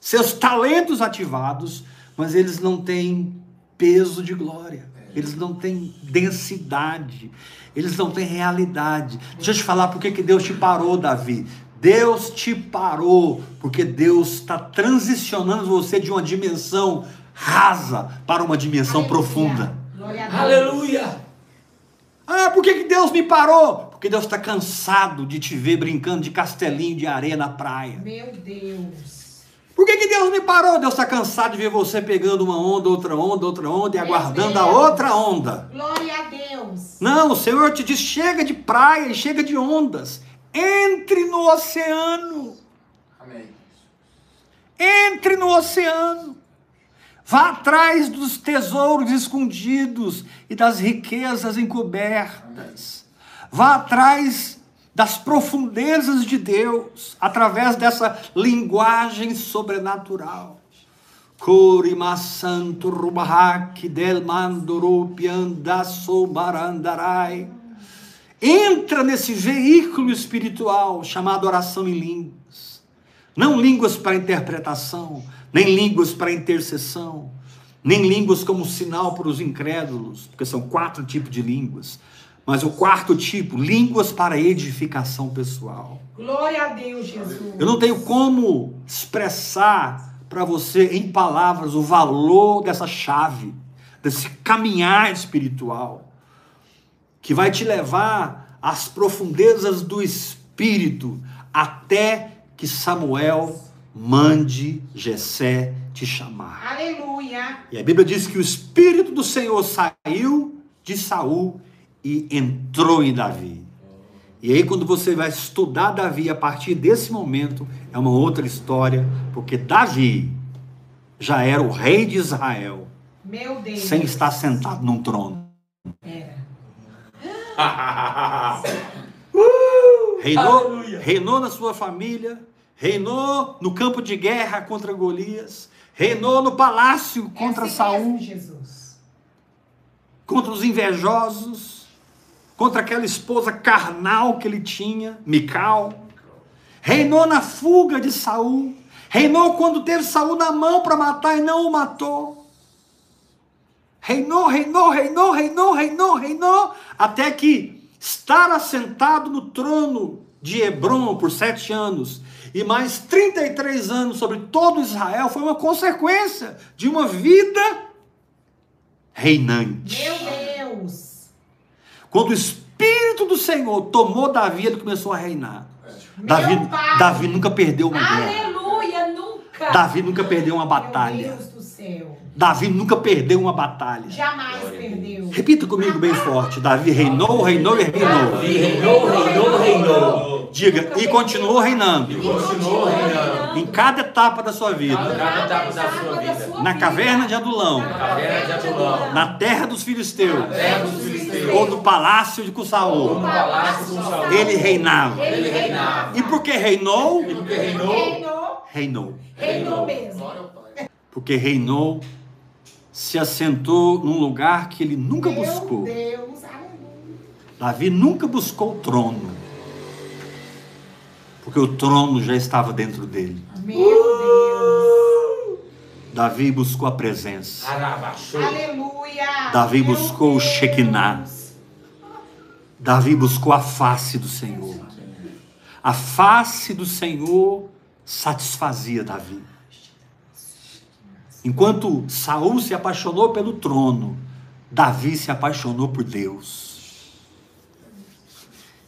Speaker 1: seus talentos ativados, mas eles não têm peso de glória, eles não têm densidade, eles não têm realidade. Deixa eu te falar por que Deus te parou, Davi. Deus te parou porque Deus está transicionando você de uma dimensão rasa para uma dimensão
Speaker 2: Aleluia.
Speaker 1: profunda.
Speaker 3: Aleluia.
Speaker 1: Ah, por que, que Deus me parou? Porque Deus está cansado de te ver brincando de castelinho de areia na praia.
Speaker 2: Meu Deus.
Speaker 1: Por que, que Deus me parou? Deus está cansado de ver você pegando uma onda, outra onda, outra onda e
Speaker 2: Meu
Speaker 1: aguardando a outra onda.
Speaker 2: Glória a Deus.
Speaker 1: Não, o Senhor te diz: chega de praia e chega de ondas. Entre no oceano.
Speaker 4: Amém.
Speaker 1: Entre no oceano. Vá atrás dos tesouros escondidos e das riquezas encobertas. Vá atrás das profundezas de Deus através dessa linguagem sobrenatural. Corimasanto rubahak del mandoro piandasso barandarai. Entra nesse veículo espiritual chamado oração em línguas. Não línguas para interpretação, nem línguas para intercessão, nem línguas como sinal para os incrédulos, porque são quatro tipos de línguas. Mas o quarto tipo, línguas para edificação pessoal.
Speaker 2: Glória a Deus, Jesus.
Speaker 1: Eu não tenho como expressar para você em palavras o valor dessa chave, desse caminhar espiritual, que vai te levar às profundezas do espírito, até que Samuel mande Jessé te chamar.
Speaker 2: Aleluia.
Speaker 1: E a Bíblia diz que o espírito do Senhor saiu de Saul e entrou em Davi. E aí, quando você vai estudar Davi a partir desse momento, é uma outra história, porque Davi já era o rei de Israel,
Speaker 2: Meu Deus.
Speaker 1: sem estar sentado num trono.
Speaker 2: Era.
Speaker 1: Reinou,
Speaker 3: Aleluia.
Speaker 1: reinou na sua família, reinou no campo de guerra contra Golias, reinou no palácio contra
Speaker 2: assim
Speaker 1: Saul.
Speaker 2: mesmo, Jesus.
Speaker 1: contra os invejosos, contra aquela esposa carnal que ele tinha, Mical. Reinou na fuga de Saul. Reinou quando teve Saul na mão para matar e não o matou. Reinou, reinou, reinou, reinou, reinou, reinou, até que estar assentado no trono de Hebron por sete anos e mais 33 anos sobre todo Israel foi uma consequência de uma vida reinante.
Speaker 2: Meu Deus.
Speaker 1: Quando o Espírito do Senhor tomou Davi, ele começou a reinar.
Speaker 2: Meu
Speaker 1: Davi,
Speaker 2: pai.
Speaker 1: Davi nunca perdeu uma guerra.
Speaker 2: Aleluia, nunca.
Speaker 1: Davi nunca perdeu uma
Speaker 2: Meu
Speaker 1: batalha.
Speaker 2: Deus do céu.
Speaker 1: Davi nunca perdeu uma batalha.
Speaker 2: Jamais perdeu.
Speaker 1: Repita comigo bem forte. Davi reinou, reinou e reinou.
Speaker 3: Davi reinou, reinou, reinou.
Speaker 1: Diga, e continuou reinando.
Speaker 3: E continuou reinando.
Speaker 1: Em cada etapa da sua vida.
Speaker 3: Cada etapa da sua vida.
Speaker 1: Na caverna de Adulão.
Speaker 3: Caverna de Adulão.
Speaker 1: Na terra dos filisteus.
Speaker 3: Terra dos filisteus.
Speaker 1: Ou no palácio de
Speaker 3: No
Speaker 1: Cussaú.
Speaker 3: palácio com Saul.
Speaker 1: Ele reinava.
Speaker 3: Ele reinava.
Speaker 1: E porque reinou,
Speaker 3: E porque reinou,
Speaker 2: Reinou.
Speaker 1: reinou.
Speaker 2: Reinou mesmo.
Speaker 1: Porque reinou, se assentou num lugar que ele nunca
Speaker 2: Meu
Speaker 1: buscou.
Speaker 2: Deus, aleluia.
Speaker 1: Davi nunca buscou o trono. Porque o trono já estava dentro dele.
Speaker 2: Meu Deus.
Speaker 1: Davi buscou a presença.
Speaker 2: Aleluia.
Speaker 1: Davi
Speaker 2: Meu
Speaker 1: buscou o
Speaker 2: Deus.
Speaker 1: Shekinah. Davi buscou a face do Senhor. A face do Senhor satisfazia Davi. Enquanto Saul se apaixonou pelo trono, Davi se apaixonou por Deus.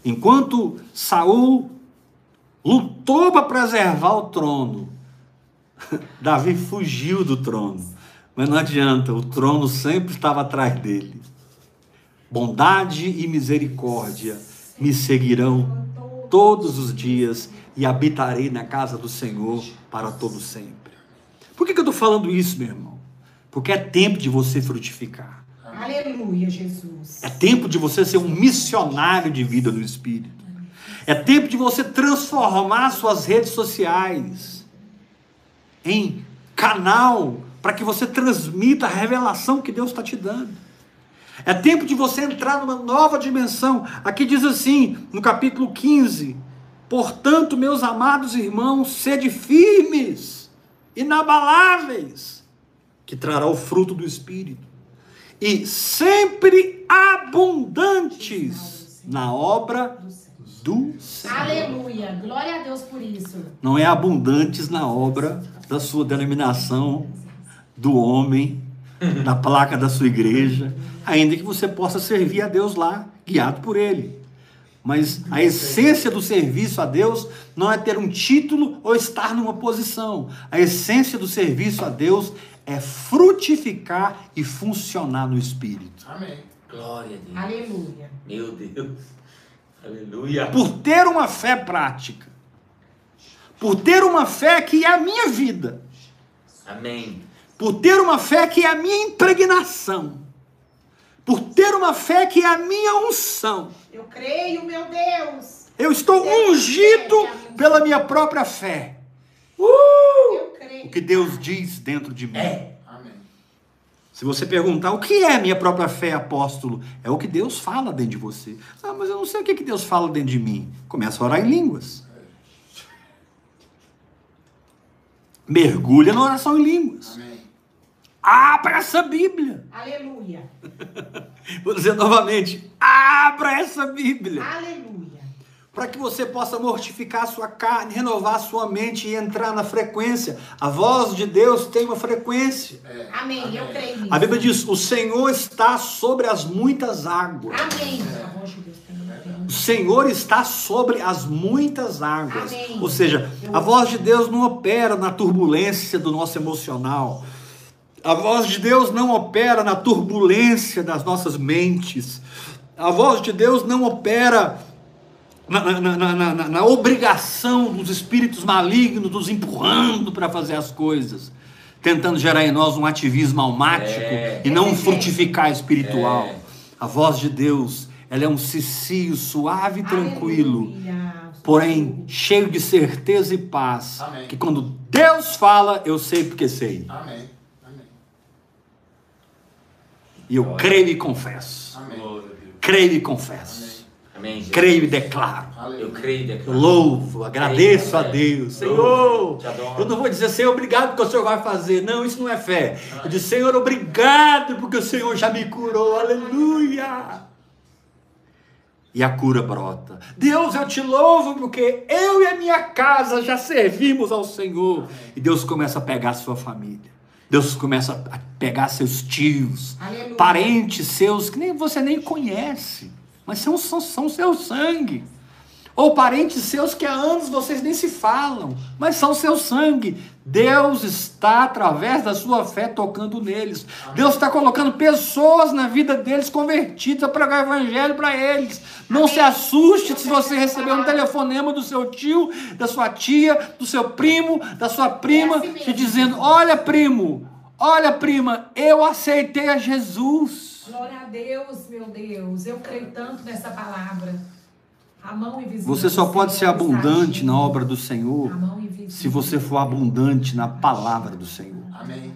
Speaker 1: Enquanto Saul lutou para preservar o trono, Davi fugiu do trono. Mas não adianta, o trono sempre estava atrás dele. Bondade e misericórdia me seguirão todos os dias e habitarei na casa do Senhor para todo sempre. Por que, que eu estou falando isso, meu irmão? Porque é tempo de você frutificar.
Speaker 2: Aleluia, Jesus.
Speaker 1: É tempo de você ser um missionário de vida no Espírito. É tempo de você transformar suas redes sociais em canal para que você transmita a revelação que Deus está te dando. É tempo de você entrar numa nova dimensão. Aqui diz assim, no capítulo 15: Portanto, meus amados irmãos, sede firmes, inabaláveis, que trará o fruto do Espírito, e sempre abundantes na obra do Senhor.
Speaker 2: Aleluia. Glória a Deus por isso.
Speaker 1: Não é abundantes na obra da sua denominação, do homem, na placa da sua igreja, ainda que você possa servir a Deus lá, guiado por Ele. Mas a essência do serviço a Deus não é ter um título ou estar numa posição. A essência do serviço a Deus é frutificar e funcionar no Espírito.
Speaker 4: Amém.
Speaker 3: Glória a Deus.
Speaker 2: Aleluia.
Speaker 3: Meu Deus. Aleluia.
Speaker 1: Por ter uma fé prática, por ter uma fé que é a minha vida,
Speaker 3: Amém.
Speaker 1: por ter uma fé que é a minha impregnação, por ter uma fé que é a minha unção.
Speaker 2: Eu creio, meu Deus.
Speaker 1: Eu estou ungido pela minha própria fé.
Speaker 2: Eu
Speaker 1: O que Deus diz dentro de mim.
Speaker 3: É.
Speaker 4: Amém.
Speaker 1: Se você perguntar o que é minha própria fé, apóstolo, é o que Deus fala dentro de você. Ah, mas eu não sei o que que Deus fala dentro de mim. Começa a orar em línguas. Mergulha na oração em línguas.
Speaker 4: Amém.
Speaker 1: Abra essa Bíblia.
Speaker 2: Aleluia.
Speaker 1: Vou dizer novamente: abra essa Bíblia.
Speaker 2: Aleluia.
Speaker 1: Para que você possa mortificar a sua carne, renovar a sua mente e entrar na frequência. A voz de Deus tem uma frequência.
Speaker 4: É.
Speaker 2: Amém. Eu creio nisso.
Speaker 1: A Bíblia diz: o Senhor está sobre as muitas águas.
Speaker 2: Amém. Deus tem
Speaker 1: O Senhor está sobre as muitas águas.
Speaker 2: Amém.
Speaker 1: Ou seja, a voz de Deus não opera na turbulência do nosso emocional. A voz de Deus não opera na turbulência das nossas mentes. A voz de Deus não opera na, na- na- na- na- na obrigação dos espíritos malignos nos empurrando para fazer as coisas, tentando gerar em nós um ativismo almático
Speaker 3: É.
Speaker 1: e não um frutificar espiritual.
Speaker 3: É.
Speaker 1: A voz de Deus, ela é um cicio suave e tranquilo,
Speaker 2: Aleluia.
Speaker 1: porém cheio de certeza e paz.
Speaker 4: Amém.
Speaker 1: Que quando Deus fala, eu sei porque sei.
Speaker 4: Amém.
Speaker 1: E eu
Speaker 3: Glória.
Speaker 1: creio e confesso.
Speaker 4: Amém.
Speaker 1: Creio e confesso.
Speaker 3: Amém.
Speaker 1: Creio e declaro.
Speaker 3: Eu creio e declaro.
Speaker 1: louvo, agradeço a. Deus. Senhor, eu não vou dizer, Senhor, obrigado porque o Senhor vai fazer. Não, isso não é fé. Eu disse, Senhor, obrigado porque o Senhor já me curou. Aleluia. E a cura brota. Deus, eu te louvo porque eu e a minha casa já servimos ao Senhor. E Deus começa a pegar a sua família. Deus começa a pegar seus tios,
Speaker 2: Aleluia.
Speaker 1: parentes seus que nem você nem conhece, mas são, são, são seu sangue. Ou parentes seus que há anos vocês nem se falam, mas são seu sangue. Deus está, através da sua fé, tocando neles. Deus está colocando pessoas na vida deles convertidas a pregar o evangelho para eles. Não se assuste se você receber um telefonema do seu tio, da sua tia, do seu primo, da sua prima,
Speaker 2: É assim
Speaker 1: te dizendo: Olha, primo, olha, prima, eu aceitei a Jesus.
Speaker 2: Glória a Deus, meu Deus. Eu creio tanto nessa palavra.
Speaker 1: Você só pode ser abundante na obra do Senhor se você for abundante na palavra do Senhor.
Speaker 4: Amém.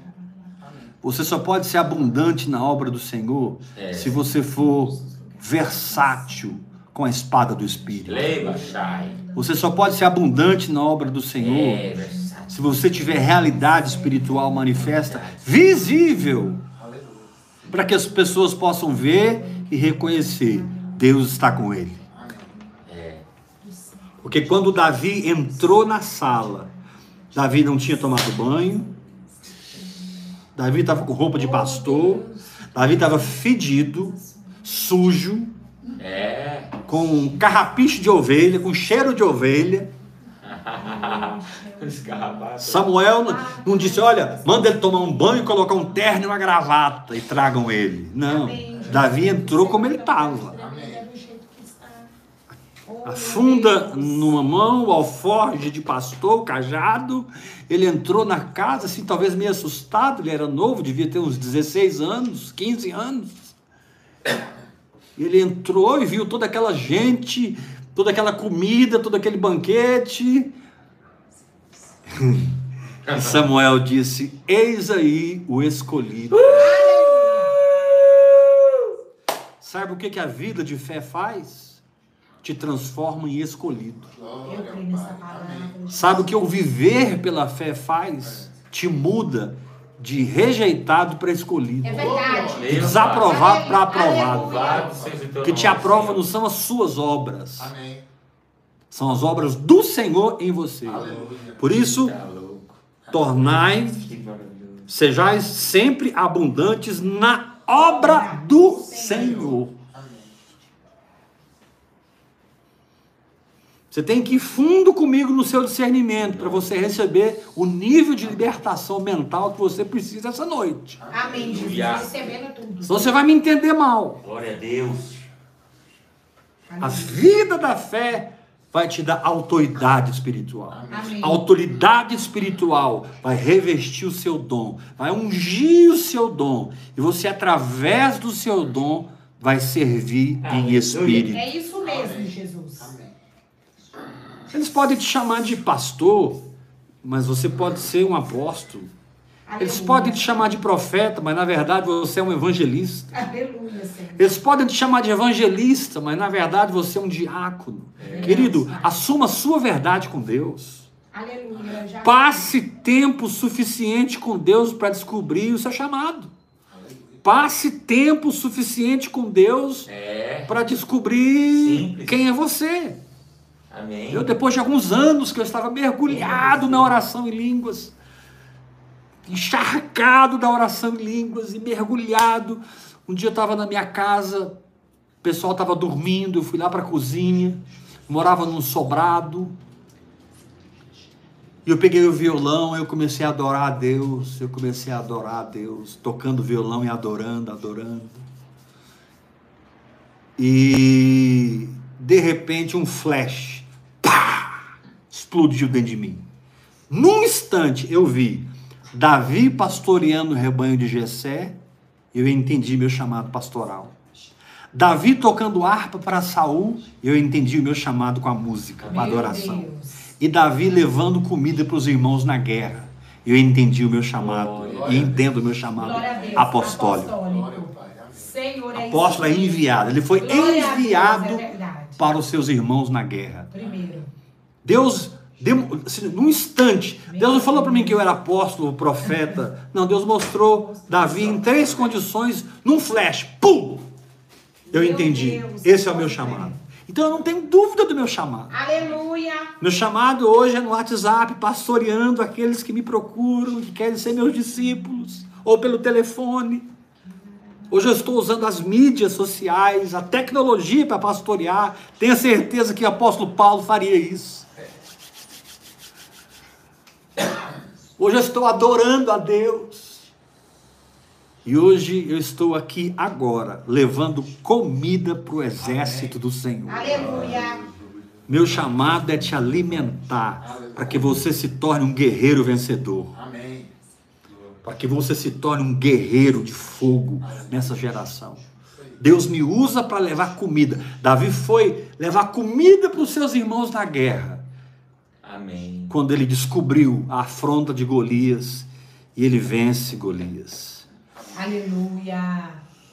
Speaker 1: Você só pode ser abundante na obra do Senhor
Speaker 3: É.
Speaker 1: se você for versátil com a espada do Espírito. Você só pode ser abundante na obra do Senhor
Speaker 3: É,
Speaker 1: se você tiver realidade espiritual manifesta, visível, para que as pessoas possam ver e reconhecer: Deus está com ele. Porque quando Davi entrou na sala, Davi não tinha tomado banho, Davi estava com roupa de pastor, Davi estava fedido, sujo,
Speaker 3: É.
Speaker 1: com um carrapicho de ovelha, com cheiro de ovelha. Samuel não, disse: Olha, manda ele tomar um banho, colocar um terno e uma gravata e tragam ele. Não. Davi entrou como ele estava.
Speaker 2: É do jeito que está. Oh,
Speaker 1: A funda numa mão, o alforge de pastor, o cajado. Ele entrou na casa, assim, talvez meio assustado. Ele era novo, devia ter uns 16 anos, 15 anos. Ele entrou e viu toda aquela gente, toda aquela comida, todo aquele banquete. E Samuel disse: Eis aí o escolhido. Sabe o que, que a vida de fé faz? Te transforma em escolhido. Sabe o que o viver pela fé faz? Te muda de rejeitado para escolhido.
Speaker 2: É verdade.
Speaker 1: De desaprovado para aprovado. Que te aprova não são as suas obras,
Speaker 4: Amém.
Speaker 1: são as obras do Senhor em você.
Speaker 4: Aleluia.
Speaker 1: Por isso,
Speaker 3: Tá
Speaker 1: tornai, sejais sempre abundantes na obra do Senhor. Você tem que ir fundo comigo no seu discernimento para você receber o nível de libertação mental que você precisa essa noite.
Speaker 2: Amém. Recebendo tudo.
Speaker 1: Senão você vai me entender mal.
Speaker 3: Glória a Deus.
Speaker 1: A vida da fé vai te dar autoridade espiritual.
Speaker 2: Amém.
Speaker 1: A autoridade espiritual vai revestir o seu dom, vai ungir o seu dom, e você, através do seu dom, vai servir em
Speaker 3: Aleluia.
Speaker 1: espírito.
Speaker 2: É isso mesmo, Jesus.
Speaker 4: Amém.
Speaker 1: Eles podem te chamar de pastor, mas você pode ser um apóstolo. Eles podem te chamar de profeta, mas na verdade você é um evangelista.
Speaker 2: Aleluia, Senhor.
Speaker 1: Eles podem te chamar de evangelista, mas na verdade você é um diácono. Querido, assuma a sua verdade com Deus.
Speaker 2: Aleluia. Já
Speaker 1: Passe tempo suficiente com Deus para descobrir o seu chamado. Passe tempo suficiente com Deus
Speaker 3: É.
Speaker 1: para descobrir
Speaker 3: Simples.
Speaker 1: quem é você.
Speaker 3: Amém.
Speaker 1: Eu, depois de alguns anos que eu estava mergulhado na oração em línguas, encharcado da oração em línguas e mergulhado. Um dia eu estava na minha casa, o pessoal estava dormindo, eu fui lá para a cozinha, morava num sobrado. E eu peguei o violão, eu comecei a adorar a Deus, eu comecei a adorar a Deus, tocando violão e adorando, adorando. E de repente um flash pá, explodiu dentro de mim. Num instante eu vi Davi pastoreando o rebanho de Jessé, eu entendi meu chamado pastoral. Davi tocando harpa para Saul, eu entendi o meu chamado com a música, com a adoração.
Speaker 2: Deus.
Speaker 1: E Davi levando comida para os irmãos na guerra. Eu entendi o meu chamado
Speaker 3: Glória.
Speaker 1: e entendo o meu chamado
Speaker 2: Deus.
Speaker 1: apostólico.
Speaker 4: Glória ao Pai. Amém.
Speaker 2: Senhor, é
Speaker 1: Apóstolo é enviado, ele foi
Speaker 2: Glória a Deus,
Speaker 1: enviado
Speaker 2: é verdade.
Speaker 1: para os seus irmãos na guerra.
Speaker 2: Primeiro.
Speaker 1: Deus, deu- assim, num instante, Deus não falou para mim que eu era apóstolo, profeta. Não, Deus mostrou Davi em três condições, num flash, pum! Eu entendi. Esse é o meu chamado. Então eu não tenho dúvida do meu chamado.
Speaker 2: Aleluia.
Speaker 1: Meu chamado hoje é no WhatsApp, pastoreando aqueles que me procuram, que querem ser meus discípulos, ou pelo telefone. Hoje eu estou usando as mídias sociais, a tecnologia para pastorear. Tenha certeza que o apóstolo Paulo faria isso. Hoje eu estou adorando a Deus. E hoje eu estou aqui agora, levando comida para o exército do Senhor.
Speaker 2: Aleluia.
Speaker 1: Meu chamado é te alimentar para que você se torne um guerreiro vencedor,
Speaker 4: Amém.
Speaker 1: para que você se torne um guerreiro de fogo nessa geração. Deus me usa para levar comida. Davi foi levar comida para os seus irmãos na guerra,
Speaker 3: Amém.
Speaker 1: Quando ele descobriu a afronta de Golias e ele vence Golias.
Speaker 2: Aleluia.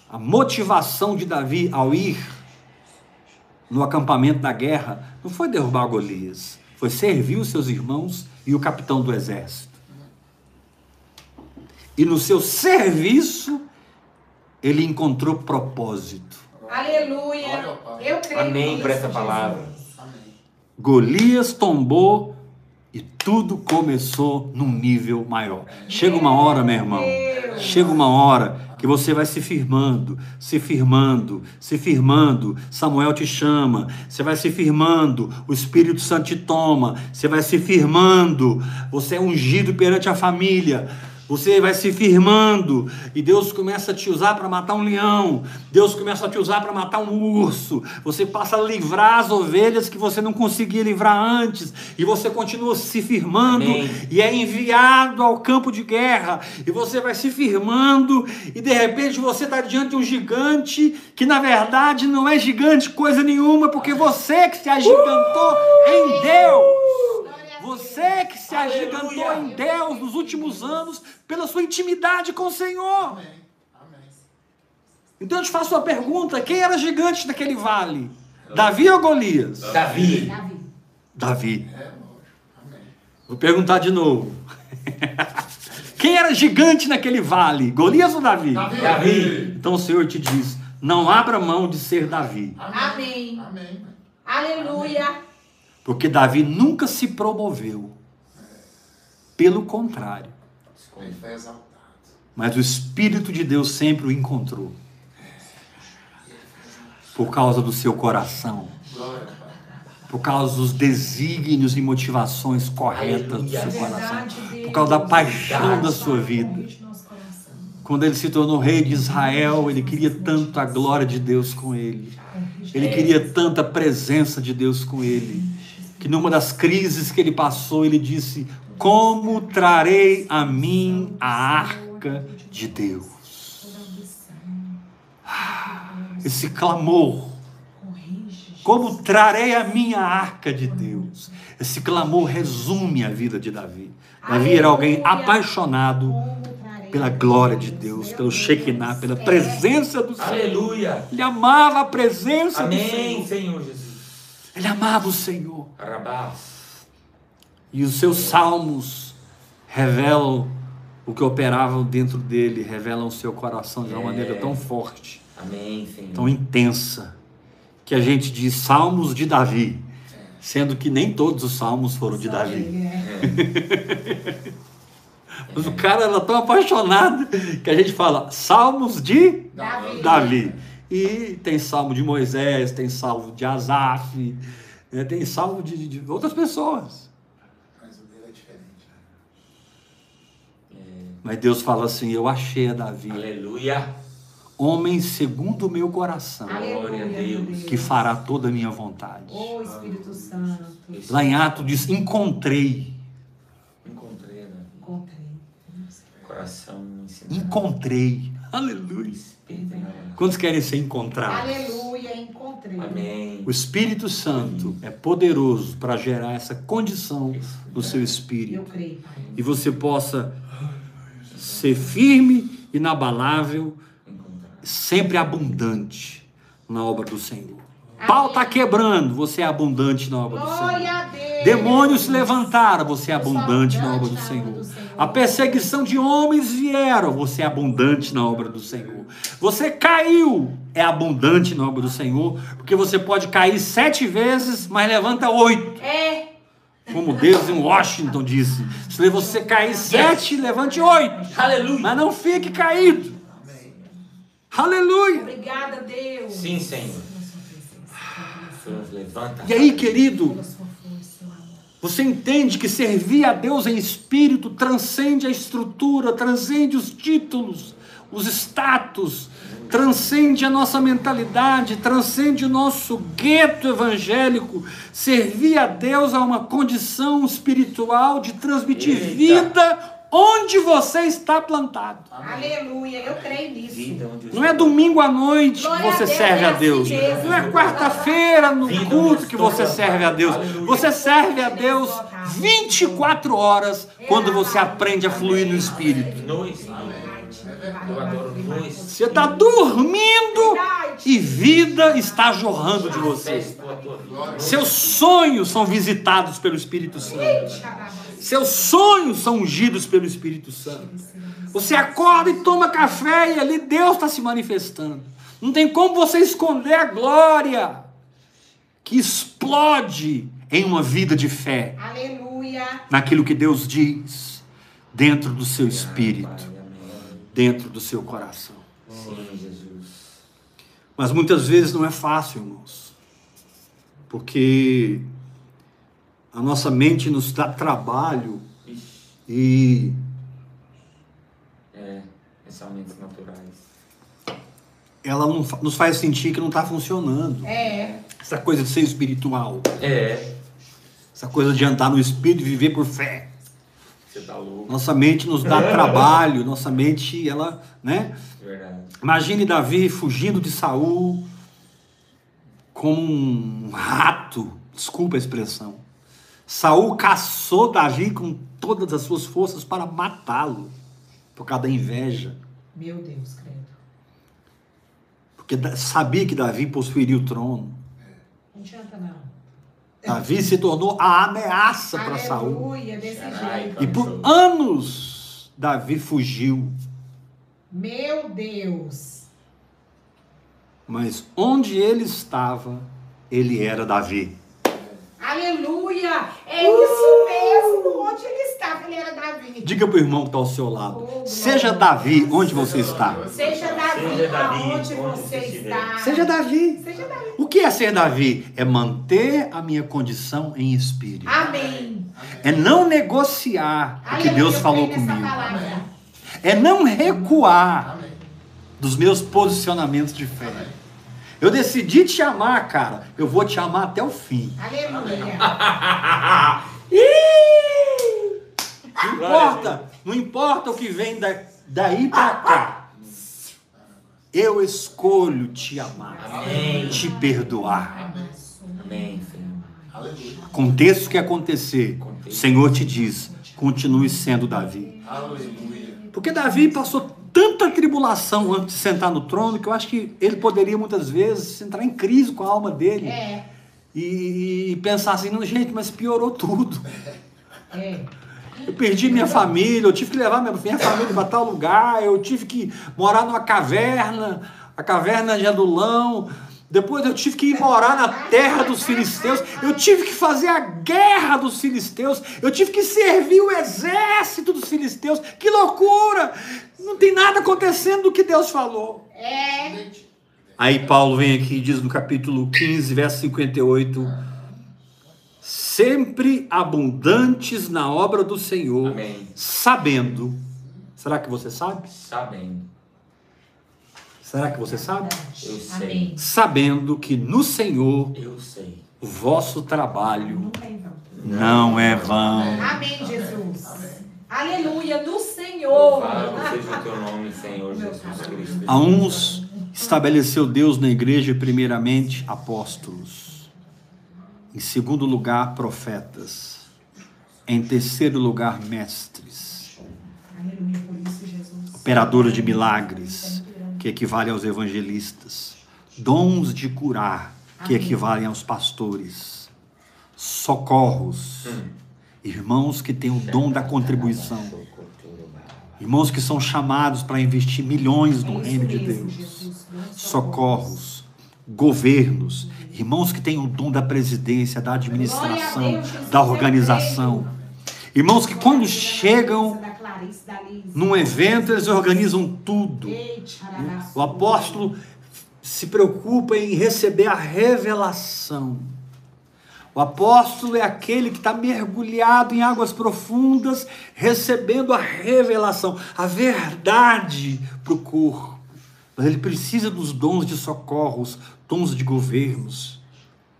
Speaker 1: A motivação de Davi ao ir no acampamento da guerra não foi derrubar Golias, foi servir os seus irmãos e o capitão do exército. E no seu serviço, ele encontrou propósito.
Speaker 2: Aleluia. Eu creio
Speaker 3: Amém por essa palavra.
Speaker 1: Golias tombou e tudo começou num nível maior. Chega uma hora, meu irmão. Chega uma hora que você vai se firmando, se firmando, se firmando. Samuel te chama, você vai se firmando. O Espírito Santo te toma, você vai se firmando. Você é ungido perante a família. Você vai se firmando e Deus começa a te usar para matar um leão. Deus começa a te usar para matar um urso. Você passa a livrar as ovelhas que você não conseguia livrar antes. E você continua se firmando
Speaker 3: Amém.
Speaker 1: e é enviado ao campo de guerra. E você vai se firmando e de repente você está diante de um gigante que na verdade não é gigante coisa nenhuma, porque você que se agigantou em Deus. Você que se agigantou
Speaker 3: Aleluia.
Speaker 1: em Deus nos últimos anos pela sua intimidade com o Senhor.
Speaker 4: Amém. Amém.
Speaker 1: Então eu te faço uma pergunta: quem era gigante naquele vale? Davi ou Golias?
Speaker 3: Davi.
Speaker 2: Davi.
Speaker 1: Davi.
Speaker 4: É. Amém.
Speaker 1: Vou perguntar de novo. Quem era gigante naquele vale? Golias ou Davi?
Speaker 3: Davi.
Speaker 1: Então o Senhor te diz: não abra mão de ser Davi.
Speaker 2: Amém.
Speaker 4: Amém.
Speaker 2: Aleluia.
Speaker 1: Porque Davi nunca se promoveu. Pelo contrário. Mas o Espírito de Deus sempre o encontrou. Por causa do seu coração. Por causa dos desígnios e motivações corretas do seu coração. Por causa da paixão da sua vida. Quando ele se tornou rei de Israel, ele queria tanto a glória de Deus com ele. Ele queria tanta presença de Deus com ele. Que numa das crises que ele passou, ele disse: Como trarei a mim a arca de Deus? Ah, Esse clamor. Como trarei a minha arca de Deus? Esse clamor resume a vida de Davi. Davi era alguém apaixonado pela glória de Deus, pelo Shekinah, pela presença do Senhor.
Speaker 3: Aleluia.
Speaker 1: Ele amava a presença do
Speaker 3: Amém,
Speaker 1: Senhor.
Speaker 3: Senhor Jesus.
Speaker 1: Ele amava o Senhor. E os seus salmos revelam o que operava dentro dele, revelam o seu coração de uma
Speaker 3: É.
Speaker 1: maneira tão forte,
Speaker 3: Amém,
Speaker 1: tão intensa, que a gente diz salmos de Davi, sendo que nem todos os salmos foram de Davi.
Speaker 2: é.
Speaker 1: Mas o cara era tão apaixonado que a gente fala salmos de
Speaker 2: Davi.
Speaker 1: Davi. E tem salmo de Moisés, tem salmo de Asaf, né, tem salmo de, de outras pessoas.
Speaker 4: Mas o dele é diferente. né?
Speaker 1: Mas Deus fala assim: Eu achei a Davi,
Speaker 3: Aleluia.
Speaker 1: homem segundo o meu coração,
Speaker 2: Aleluia,
Speaker 3: Glória a
Speaker 2: meu
Speaker 3: Deus.
Speaker 1: Que fará toda a minha vontade.
Speaker 2: Ô Espírito Santo.
Speaker 1: Lá em Atos diz: Encontrei,
Speaker 3: Encontrei, né?
Speaker 2: Encontrei.
Speaker 3: Coração ensinado.
Speaker 1: encontrei. Aleluia.
Speaker 3: Espírito.
Speaker 1: Quantos querem ser encontrados?
Speaker 2: Aleluia, encontrei.
Speaker 3: Amém.
Speaker 1: O Espírito Santo é poderoso para gerar essa condição no seu
Speaker 2: Eu
Speaker 1: espírito.
Speaker 2: creio, Pai.
Speaker 1: E você possa ser firme, inabalável, sempre abundante na obra do Senhor. Pau está quebrando, você é abundante na obra do Senhor.
Speaker 2: Glória a Deus.
Speaker 1: Demônios se levantaram, você é
Speaker 2: Eu sou
Speaker 1: abundante na
Speaker 2: abundante
Speaker 1: obra do Senhor.
Speaker 2: do Senhor.
Speaker 1: A perseguição de homens vieram, você é abundante na obra do Senhor. Você caiu, é abundante na obra do Senhor, porque você pode cair sete vezes, mas levanta oito.
Speaker 2: É.
Speaker 1: Como Deus em Washington disse: se você cair sete, levante oito.
Speaker 3: Aleluia.
Speaker 1: Mas não fique caído.
Speaker 4: Amém.
Speaker 1: Aleluia.
Speaker 2: Obrigada, Deus.
Speaker 3: Sim, Senhor. Levanta.
Speaker 1: E aí, querido,
Speaker 2: Pela sua força, seu amor.
Speaker 1: Você entende que servir a Deus em espírito transcende a estrutura, transcende os títulos, os status, transcende a nossa mentalidade, transcende o nosso gueto evangélico. Servir a Deus é uma condição espiritual de transmitir
Speaker 3: Eita.
Speaker 1: vida onde você está plantado.
Speaker 2: Aleluia, eu creio nisso.
Speaker 1: Não é domingo à noite que você serve a
Speaker 2: assim
Speaker 1: Deus. Não é quarta-feira no culto que você serve a Deus. Você serve a Deus 24 horas quando você aprende a fluir no Espírito. Você está dormindo e vida está jorrando de você. Seus sonhos são visitados pelo Espírito Santo. Seus sonhos são ungidos pelo Espírito Santo. Você acorda e toma café e ali Deus está se manifestando. Não tem como você esconder a glória que explode em uma vida de fé,
Speaker 2: Aleluia.
Speaker 1: naquilo que Deus diz, dentro do seu espírito, dentro do seu coração. Mas muitas vezes não é fácil, irmãos, porque a nossa mente nos dá trabalho
Speaker 3: Ixi,
Speaker 1: e
Speaker 3: é, pensamentos naturais.
Speaker 1: ela não nos faz sentir que não está funcionando.
Speaker 2: É.
Speaker 1: Essa coisa de ser espiritual,
Speaker 3: É,
Speaker 1: essa coisa de andar no espírito e viver por fé.
Speaker 3: você tá louco.
Speaker 1: Nossa mente nos dá trabalho, nossa mente, ela, né?
Speaker 3: Verdade.
Speaker 1: Imagine Davi fugindo de Saul como um rato, desculpa a expressão. Saul caçou Davi com todas as suas forças para matá-lo, por causa da inveja,
Speaker 2: Meu Deus, credo.
Speaker 1: porque sabia que Davi possuiria o trono.
Speaker 2: Não adianta não.
Speaker 1: Davi se tornou a ameaça para Saul.
Speaker 2: Aleluia, desse
Speaker 3: Carai,
Speaker 2: jeito.
Speaker 1: E por anos Davi fugiu,
Speaker 2: Meu Deus.
Speaker 1: mas onde ele estava, ele era Davi.
Speaker 2: Aleluia. É isso mesmo. Onde ele estava, ele era Davi.
Speaker 1: Diga para o irmão que está ao seu lado.
Speaker 2: Oh,
Speaker 1: Seja. Davi onde você está.
Speaker 2: Seja Davi,
Speaker 3: Seja Davi,
Speaker 2: aonde
Speaker 3: onde
Speaker 2: você está.
Speaker 1: Seja Davi.
Speaker 2: Seja Davi.
Speaker 1: O que é ser Davi? É manter a minha condição em espírito.
Speaker 2: Amém.
Speaker 1: É não negociar o que
Speaker 2: Aleluia,
Speaker 1: Deus
Speaker 2: eu
Speaker 1: falou comigo. É não recuar
Speaker 4: Amém.
Speaker 1: dos meus posicionamentos de fé. Eu decidi te amar, cara. Eu vou te amar até o fim.
Speaker 2: Aleluia.
Speaker 1: Não importa, não importa o que vem da- daí para cá. Eu escolho te amar,
Speaker 3: Amém.
Speaker 1: te perdoar.
Speaker 3: Amém.
Speaker 1: Aconteça o que acontecer, o Senhor te diz: continue sendo Davi.
Speaker 4: Aleluia.
Speaker 1: Porque Davi passou tanta tribulação antes de sentar no trono que eu acho que ele poderia muitas vezes entrar em crise com a alma dele
Speaker 2: É,
Speaker 1: e, e pensar assim, não, gente, mas piorou tudo.
Speaker 2: é.
Speaker 1: Eu perdi minha família, eu tive que levar minha, minha família para tal lugar, eu tive que morar numa caverna, a caverna de Adulão. Depois eu tive que ir morar na terra dos filisteus. Eu tive que fazer a guerra dos filisteus. Eu tive que servir o exército dos filisteus. Que loucura! Não tem nada acontecendo do que Deus falou.
Speaker 2: É.
Speaker 1: Aí Paulo vem aqui e diz no capítulo 15, verso 58, sempre abundantes na obra do Senhor,
Speaker 3: Amém.
Speaker 1: sabendo. Será que você sabe?
Speaker 3: Sabendo.
Speaker 1: Será que você sabe?
Speaker 3: Eu sei.
Speaker 2: Amém.
Speaker 1: Sabendo que no Senhor
Speaker 3: Eu sei.
Speaker 1: o vosso trabalho
Speaker 2: é vão.
Speaker 1: não é vão.
Speaker 2: Amém, Jesus. Aleluia, no Senhor.
Speaker 3: Louvado seja o teu nome, Senhor Jesus Cristo.
Speaker 1: A uns estabeleceu Deus na igreja, primeiramente, apóstolos. Em segundo lugar, profetas. Em terceiro lugar, mestres.
Speaker 2: Aleluia, por isso, Jesus.
Speaker 1: Operadores de milagres, que equivale aos evangelistas. Dons de curar, que
Speaker 2: Amém.
Speaker 1: equivalem aos pastores. Socorros. Irmãos que têm o dom da contribuição. Irmãos que são chamados para investir milhões no
Speaker 2: É
Speaker 1: reino de Deus. Socorros, governos, irmãos que têm o dom da presidência, da administração, da organização. Irmãos que quando chegam Num evento, eles organizam tudo. O apóstolo se preocupa em receber a revelação. O apóstolo é aquele que está mergulhado em águas profundas, recebendo a revelação, a verdade para o corpo. Mas ele precisa dos dons de socorros, dons de governos,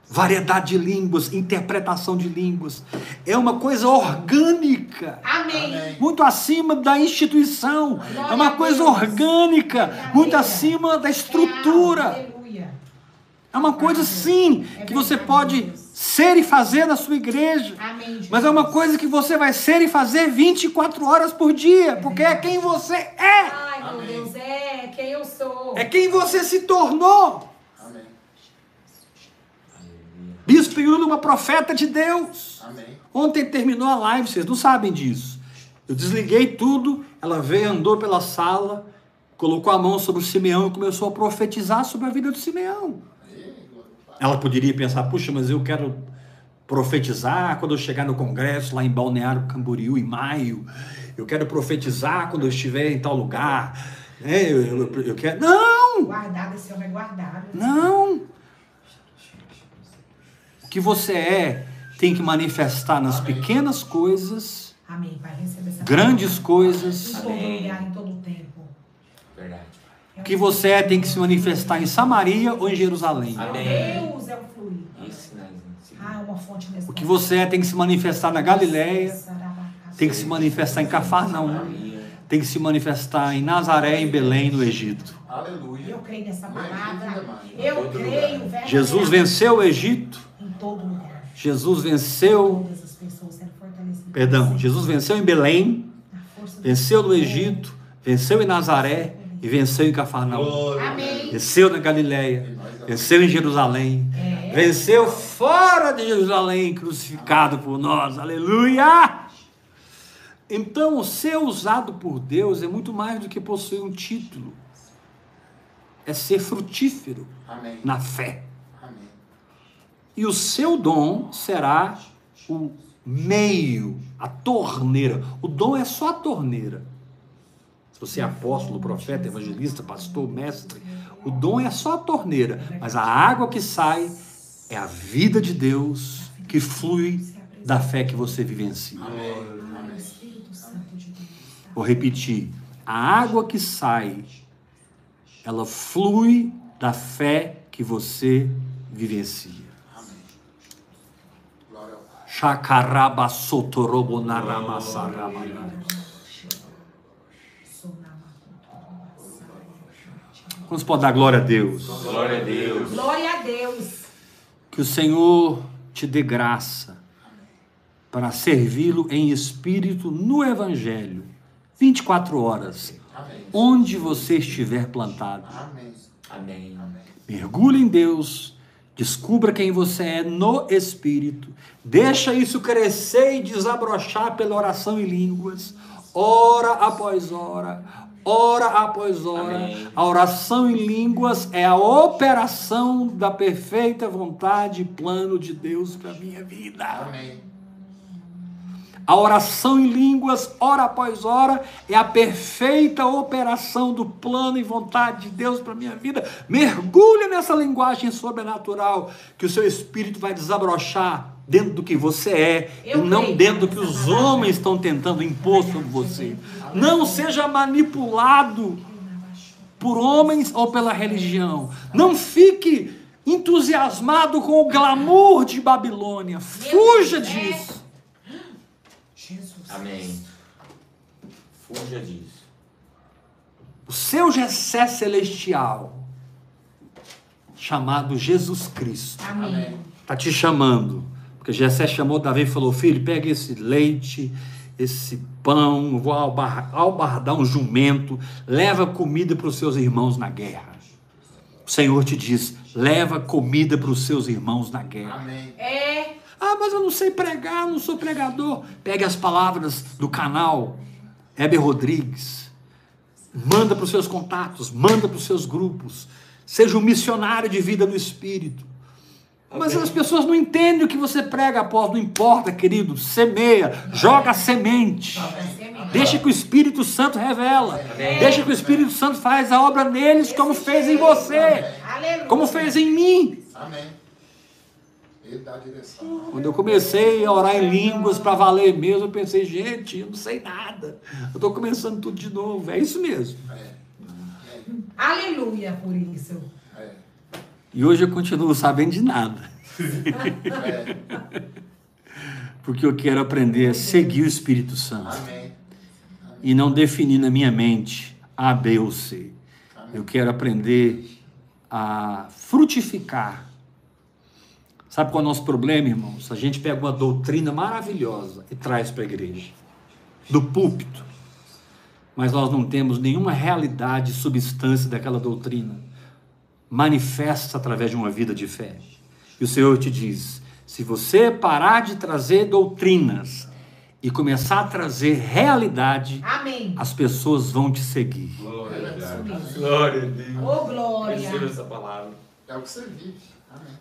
Speaker 1: variedade de línguas, interpretação de línguas. É uma coisa orgânica
Speaker 2: Amém.
Speaker 1: muito acima da instituição. É uma coisa orgânica, muito acima da estrutura.
Speaker 2: Aleluia.
Speaker 1: É uma coisa sim que você pode ser e fazer na sua igreja. Mas é uma coisa que você vai ser e fazer 24 horas por dia, porque é quem você é.
Speaker 2: Ai, meu. Deus, é quem eu sou.
Speaker 1: É quem você se tornou.
Speaker 4: Amém.
Speaker 1: É uma profeta de Deus.
Speaker 4: Amém.
Speaker 1: Ontem terminou a live, vocês não sabem disso. Eu desliguei tudo, ela veio, andou pela sala, colocou a mão sobre o Simeão e começou a profetizar sobre a vida do Simeão. Ela poderia pensar, puxa, mas eu quero profetizar quando eu chegar no congresso lá em Balneário Camboriú em maio. Eu quero profetizar quando eu estiver em tal lugar. É, eu, eu- eu quero. Não!
Speaker 2: Guardado, esse homem é guardado.
Speaker 1: Não! O que você é tem que manifestar nas pequenas coisas,
Speaker 2: Amém, Pai,
Speaker 1: grandes
Speaker 2: palavra.
Speaker 1: coisas.
Speaker 3: Amém. Verdade.
Speaker 1: O que você é tem que se manifestar em Samaria ou em Jerusalém.
Speaker 3: Amém.
Speaker 2: Deus é o fluir.
Speaker 3: Ensina
Speaker 2: Ah, é uma fonte nesse
Speaker 1: O que você é tem que se manifestar na Galileia, tem que se manifestar em Cafarnaum, tem que se manifestar em Nazaré, em Belém, no Egito.
Speaker 4: Aleluia.
Speaker 2: Eu creio nessa palavra.
Speaker 4: Amém.
Speaker 2: Eu creio.
Speaker 1: Jesus venceu o Egito,
Speaker 2: todo lugar.
Speaker 1: Jesus venceu,
Speaker 2: Todas as pessoas sendo fortalecidas.
Speaker 1: perdão, Jesus venceu em Belém, venceu no. Egito, venceu em Nazaré e venceu em Cafarnaum.
Speaker 2: Amém.
Speaker 1: Venceu na Galileia, venceu em Jerusalém,
Speaker 2: É.
Speaker 1: venceu fora de Jerusalém, crucificado por nós. Aleluia! Então, ser usado por Deus é muito mais do que possuir um título. É ser frutífero
Speaker 4: Amém.
Speaker 1: na fé. E o seu dom será o meio, a torneira. O dom é só a torneira. Se você é apóstolo, profeta, evangelista, pastor, mestre, o dom é só a torneira. Mas a água que sai é a vida de Deus que flui da fé que você vivencia. Vou repetir. A água que sai, ela flui da fé que você vivencia.
Speaker 4: Amém. Glória ao Pai.
Speaker 1: Shakarabasotorobonaramasaramanara. Quantos podem dar glória a Deus?
Speaker 3: Glória a Deus.
Speaker 2: Glória a Deus.
Speaker 1: Que o Senhor te dê graça para servi-lo em espírito no Evangelho, 24 horas,
Speaker 4: Amém.
Speaker 1: onde você estiver plantado.
Speaker 4: Amém.
Speaker 3: Amém.
Speaker 1: Mergulhe em Deus, descubra quem você é no Espírito, deixa isso crescer e desabrochar pela oração em línguas, hora após hora, hora após hora.
Speaker 3: Amém.
Speaker 1: A oração em línguas é a operação da perfeita vontade e plano de Deus para minha vida.
Speaker 4: Amém.
Speaker 1: A oração em línguas, hora após hora, é a perfeita operação do plano e vontade de Deus para a minha vida. Mergulhe nessa linguagem sobrenatural que o seu espírito vai desabrochar dentro do que você é
Speaker 2: Eu
Speaker 1: e não
Speaker 2: creio
Speaker 1: dentro do que os homens estão tentando impor sobre você. Não seja manipulado por homens ou pela religião. Não fique entusiasmado com o glamour de Babilônia. Fuja
Speaker 2: é.
Speaker 1: disso.
Speaker 3: Amém. Fuja disso.
Speaker 1: O seu Jessé celestial, chamado Jesus Cristo,
Speaker 2: Amém.
Speaker 1: Está te chamando. Porque Jessé chamou Davi e falou: Filho, pega esse leite, esse pão, vou albar- albardar um jumento, leva comida para os seus irmãos na guerra. O Senhor te diz: leva comida para os seus irmãos na guerra.
Speaker 4: Amém.
Speaker 2: É.
Speaker 1: Mas eu não sei pregar, não sou pregador. Pegue as palavras do canal Heber Rodrigues. Manda para os seus contatos, manda para os seus grupos. Seja um missionário de vida no Espírito. Mas as pessoas não entendem o que você prega após, não importa, querido. Semeia, joga a semente. Deixa que o Espírito Santo revela. Deixa que o Espírito Santo faz a obra neles como fez em você, como fez em mim.
Speaker 4: Amém. Ele dá a direção.
Speaker 1: Quando eu comecei a orar em línguas para valer mesmo, eu pensei, gente, eu não sei nada. Eu estou começando tudo de novo. É isso mesmo.
Speaker 4: É.
Speaker 2: Aleluia por isso.
Speaker 4: É.
Speaker 1: E hoje eu continuo sabendo de nada.
Speaker 4: É.
Speaker 1: Porque eu quero aprender a seguir o Espírito Santo
Speaker 4: Amém.
Speaker 1: e não definir na minha mente A, B ou C. Eu quero aprender a frutificar. Sabe qual é o nosso problema, irmãos? A gente pega uma doutrina maravilhosa e traz para a igreja, do púlpito, mas nós não temos nenhuma realidade, substância daquela doutrina manifesta através de uma vida de fé. E o Senhor te diz: se você parar de trazer doutrinas e começar a trazer realidade,
Speaker 2: Amém.
Speaker 1: as pessoas vão te seguir.
Speaker 3: Glória a Deus. Glória a Deus.
Speaker 2: Ô, glória.
Speaker 3: Essa palavra.
Speaker 4: É o que você vive.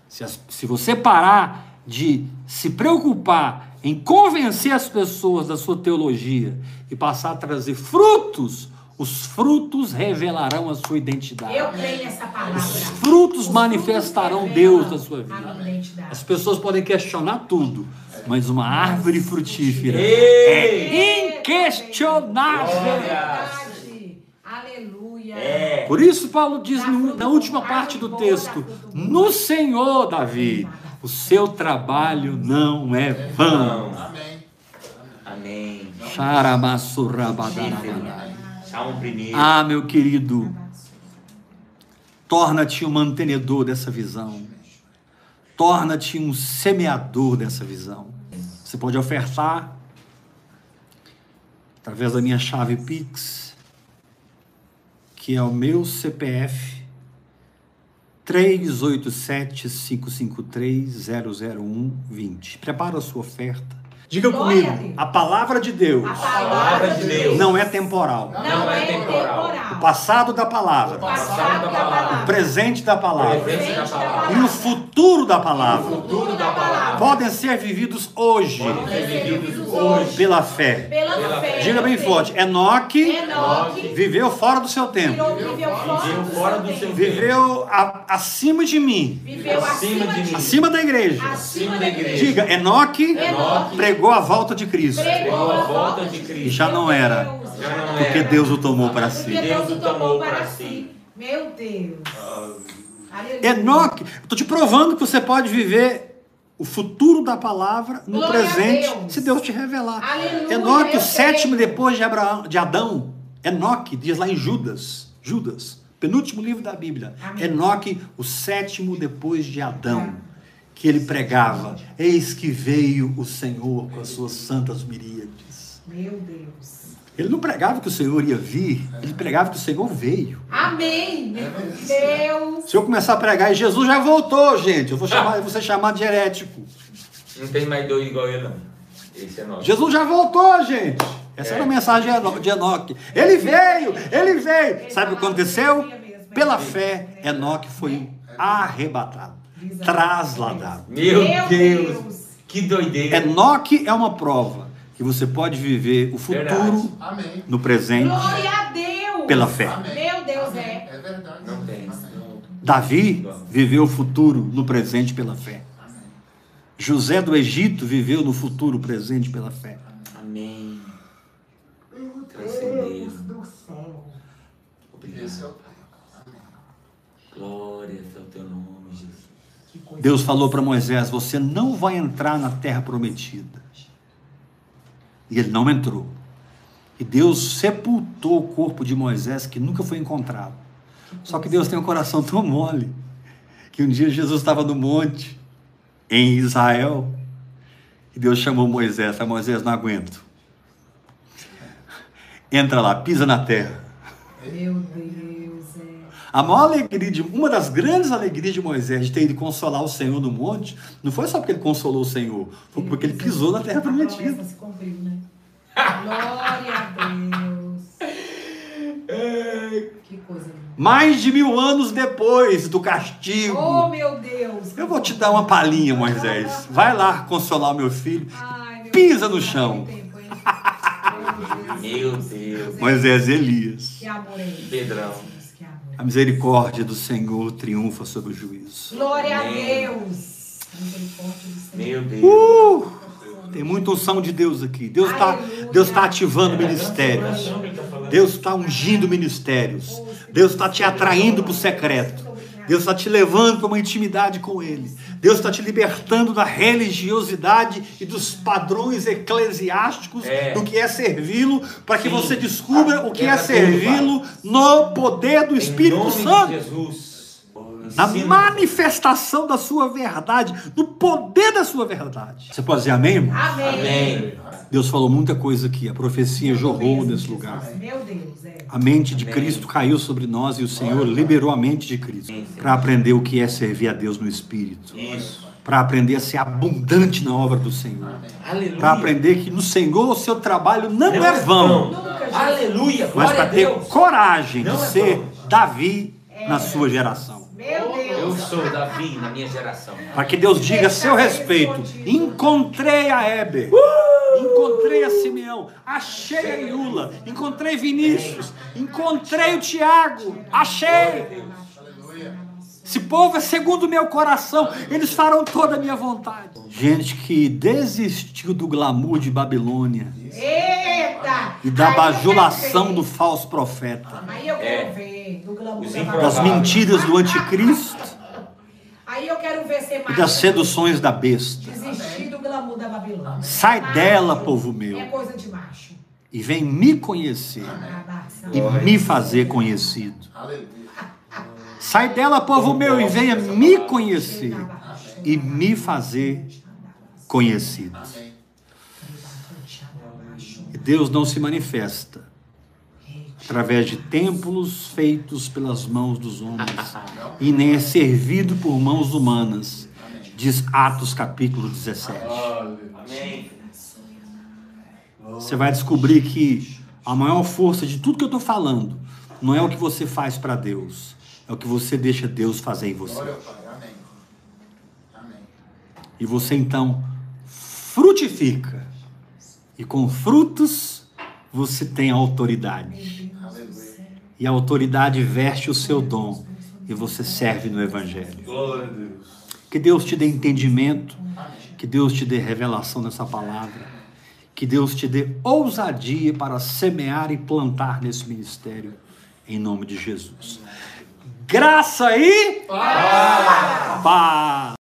Speaker 1: Se, as- se você parar de se preocupar em convencer as pessoas da sua teologia e passar a trazer frutos, os frutos revelarão a sua identidade.
Speaker 2: Eu creio nessa palavra.
Speaker 1: Os frutos manifestarão
Speaker 2: frutos
Speaker 1: Deus na sua vida. As pessoas podem questionar tudo, mas uma árvore frutífera
Speaker 3: Ei!
Speaker 1: é inquestionável.
Speaker 2: Verdade.
Speaker 3: É.
Speaker 1: Por isso, Paulo diz no- na última parte do texto: No Senhor, Davi, o seu trabalho não é vão.
Speaker 4: Amém.
Speaker 3: Amém.
Speaker 1: Ah, meu querido, torna-te um mantenedor dessa visão. Torna-te um semeador dessa visão. Você pode ofertar através da minha chave Pix, que é o meu CPF 387-553-001-20. Prepara a sua oferta. Diga
Speaker 2: Glória
Speaker 1: comigo,
Speaker 2: a
Speaker 1: a palavra de Deus
Speaker 2: A palavra de Deus
Speaker 1: não é temporal.
Speaker 2: não é temporal.
Speaker 1: O passado da palavra,
Speaker 2: O passado da palavra.
Speaker 1: o presente da palavra
Speaker 3: Presente da
Speaker 1: e
Speaker 3: palavra.
Speaker 1: o futuro da palavra
Speaker 2: Futuro da palavra.
Speaker 1: podem ser vividos hoje
Speaker 3: Vividos hoje.
Speaker 1: pela fé.
Speaker 2: Pela fé.
Speaker 1: Diga bem forte: Enoque
Speaker 2: Enoque
Speaker 1: viveu fora do seu tempo,
Speaker 2: viveu fora
Speaker 3: Viveu
Speaker 1: a- acima de mim,
Speaker 2: Viveu acima de mim.
Speaker 1: acima da igreja.
Speaker 2: Acima da igreja.
Speaker 1: Diga: Enoque
Speaker 2: Enoque
Speaker 1: pregou a volta de Cristo
Speaker 2: Pregou a volta de
Speaker 1: e
Speaker 2: Cristo.
Speaker 1: já não era,
Speaker 3: Já não
Speaker 1: porque. Deus o tomou para si.
Speaker 2: Deus o tomou para si. Meu Deus. Aleluia.
Speaker 1: Enoque, estou te provando que você pode viver o futuro da palavra no
Speaker 2: Glória
Speaker 1: presente,
Speaker 2: Deus.
Speaker 1: se Deus te revelar.
Speaker 2: Aleluia,
Speaker 1: Enoque, o sétimo
Speaker 2: creio.
Speaker 1: depois de, Abraão, de Adão. Enoque, diz lá em Judas, Judas, penúltimo livro da Bíblia.
Speaker 2: Amém.
Speaker 1: Enoque, o sétimo depois de Adão, que ele pregava: Eis que veio o Senhor com as suas santas miríades.
Speaker 2: Meu Deus.
Speaker 1: Ele não pregava que o Senhor ia vir, ele pregava que o Senhor veio.
Speaker 2: Amém. Meu Deus.
Speaker 1: Se eu começar a pregar e Jesus já voltou, gente, eu vou, chamar, eu vou ser chamado de herético.
Speaker 3: Não tem mais dois igual eu, não. Esse é nosso.
Speaker 1: Jesus já voltou, gente. Essa era a mensagem de Eno- de Enoque. Ele veio, ele veio. Sabe o que aconteceu? Pela fé, Enoque foi arrebatado, trasladado.
Speaker 3: Meu. Deus. Que doideira.
Speaker 1: Enoque é uma prova que você pode viver o futuro.
Speaker 4: Amém.
Speaker 1: no presente
Speaker 2: Glória a Deus.
Speaker 1: pela fé.
Speaker 4: Amém.
Speaker 2: Meu Deus, é.
Speaker 4: É verdade.
Speaker 3: Não tem.
Speaker 4: Amém.
Speaker 1: Davi viveu o futuro no presente pela fé.
Speaker 4: Amém.
Speaker 1: José do Egito viveu no futuro presente pela fé.
Speaker 3: Amém.
Speaker 4: É
Speaker 3: Obrigado.
Speaker 4: o Amém.
Speaker 3: Glórias ao teu nome, Jesus.
Speaker 1: Deus falou para Moisés: Você não vai entrar na terra prometida. E ele não entrou. E Deus sepultou o corpo de Moisés, que nunca foi encontrado. Só que Deus tem um coração tão mole, que um dia Jesus estava no monte, em Israel, e Deus chamou Moisés: "Ah, Moisés, não aguento. Entra lá, pisa na terra.
Speaker 2: Meu Deus.
Speaker 1: A maior alegria, de, uma das grandes alegrias de Moisés de ter ido consolar o Senhor no monte, não foi só porque ele consolou o Senhor, foi porque ele pisou na terra prometida.
Speaker 2: se cumpriu, né? Glória a Deus. Que coisa linda.
Speaker 1: Mais de mil anos depois do castigo.
Speaker 2: Oh, meu Deus.
Speaker 1: Eu vou te dar uma palhinha, Moisés. Vai lá consolar o meu filho.
Speaker 2: Ai, meu
Speaker 1: Pisa
Speaker 2: Deus,
Speaker 1: no chão.
Speaker 3: Meu Deus.
Speaker 2: Moisés.
Speaker 1: Moisés e Elias.
Speaker 2: Que amor é esse?
Speaker 3: Pedrão.
Speaker 1: A misericórdia do Senhor triunfa sobre o juízo.
Speaker 2: Glória a
Speaker 3: Amém.
Speaker 2: Deus. A misericórdia do Senhor.
Speaker 3: Meu Deus.
Speaker 1: Uh! Tem muita unção de Deus aqui. Deus está. Deus tá ativando ministérios. Deus está ungindo ministérios. Deus está te atraindo para o secreto. Deus está te levando para uma intimidade com Ele. Deus está te libertando da religiosidade e dos padrões eclesiásticos
Speaker 3: É.
Speaker 1: do que é servi-lo, para que
Speaker 3: Sim.
Speaker 1: você descubra o que é servi-lo no poder do Espírito Santo.
Speaker 3: Jesus.
Speaker 1: Na manifestação da sua verdade, no poder da sua verdade. Você pode dizer amém, irmão?
Speaker 2: Amém.
Speaker 3: Amém.
Speaker 1: Deus falou muita coisa aqui, a profecia jorrou
Speaker 2: Mesmo,
Speaker 1: nesse lugar.
Speaker 2: Meu Deus, é.
Speaker 1: A mente de
Speaker 3: Amém.
Speaker 1: Cristo caiu sobre nós e o Senhor liberou a mente de Cristo para aprender o que é servir a Deus no Espírito,
Speaker 3: Isso.
Speaker 1: para aprender a ser abundante na obra do Senhor, para aprender que no Senhor o seu trabalho não,
Speaker 3: Não
Speaker 1: é
Speaker 3: é
Speaker 1: vão.
Speaker 2: Nunca.
Speaker 3: Aleluia.
Speaker 1: mas para ter
Speaker 3: Deus.
Speaker 1: coragem de
Speaker 3: Não é
Speaker 1: ser
Speaker 3: vão.
Speaker 1: Davi na sua geração.
Speaker 2: Meu
Speaker 3: Eu sou Davi na minha geração.
Speaker 1: Para que Deus diga a seu respeito: encontrei a Heber, encontrei a Simeão, achei a Iula, encontrei Vinícius, encontrei o Tiago, achei.
Speaker 4: Aleluia.
Speaker 1: Esse povo é segundo o meu coração, eles farão toda a minha vontade. Gente que desistiu do glamour de Babilônia
Speaker 2: Eita!
Speaker 1: e da bajulação do falso profeta,
Speaker 2: Aí eu quero
Speaker 3: É.
Speaker 2: ver do glamour da
Speaker 1: das mentiras do anticristo
Speaker 2: Aí eu quero ver ser
Speaker 1: e
Speaker 2: mais.
Speaker 1: das seduções da besta.
Speaker 2: Desistir do glamour da Babilônia.
Speaker 1: Sai
Speaker 2: Macho
Speaker 1: dela, povo meu.
Speaker 2: É coisa de macho.
Speaker 1: E vem me conhecer e me fazer conhecido.
Speaker 4: Aleluia.
Speaker 1: Sai dela, povo meu, e venha me conhecer e me fazer conhecido. Deus não se manifesta através de templos feitos pelas mãos dos homens e nem é servido por mãos humanas, diz Atos capítulo 17.
Speaker 3: Amém.
Speaker 1: Você vai descobrir que a maior força de tudo que eu estou falando não é o que você faz para Deus, é o que você deixa Deus fazer em você. E você então frutifica. E com frutos você tem autoridade. E a autoridade veste o seu dom e você serve no evangelho.
Speaker 3: Glória a Deus.
Speaker 1: Que Deus te dê entendimento, que Deus te dê revelação dessa palavra, que Deus te dê ousadia para semear e plantar nesse ministério, em nome de Jesus. Graça e paz.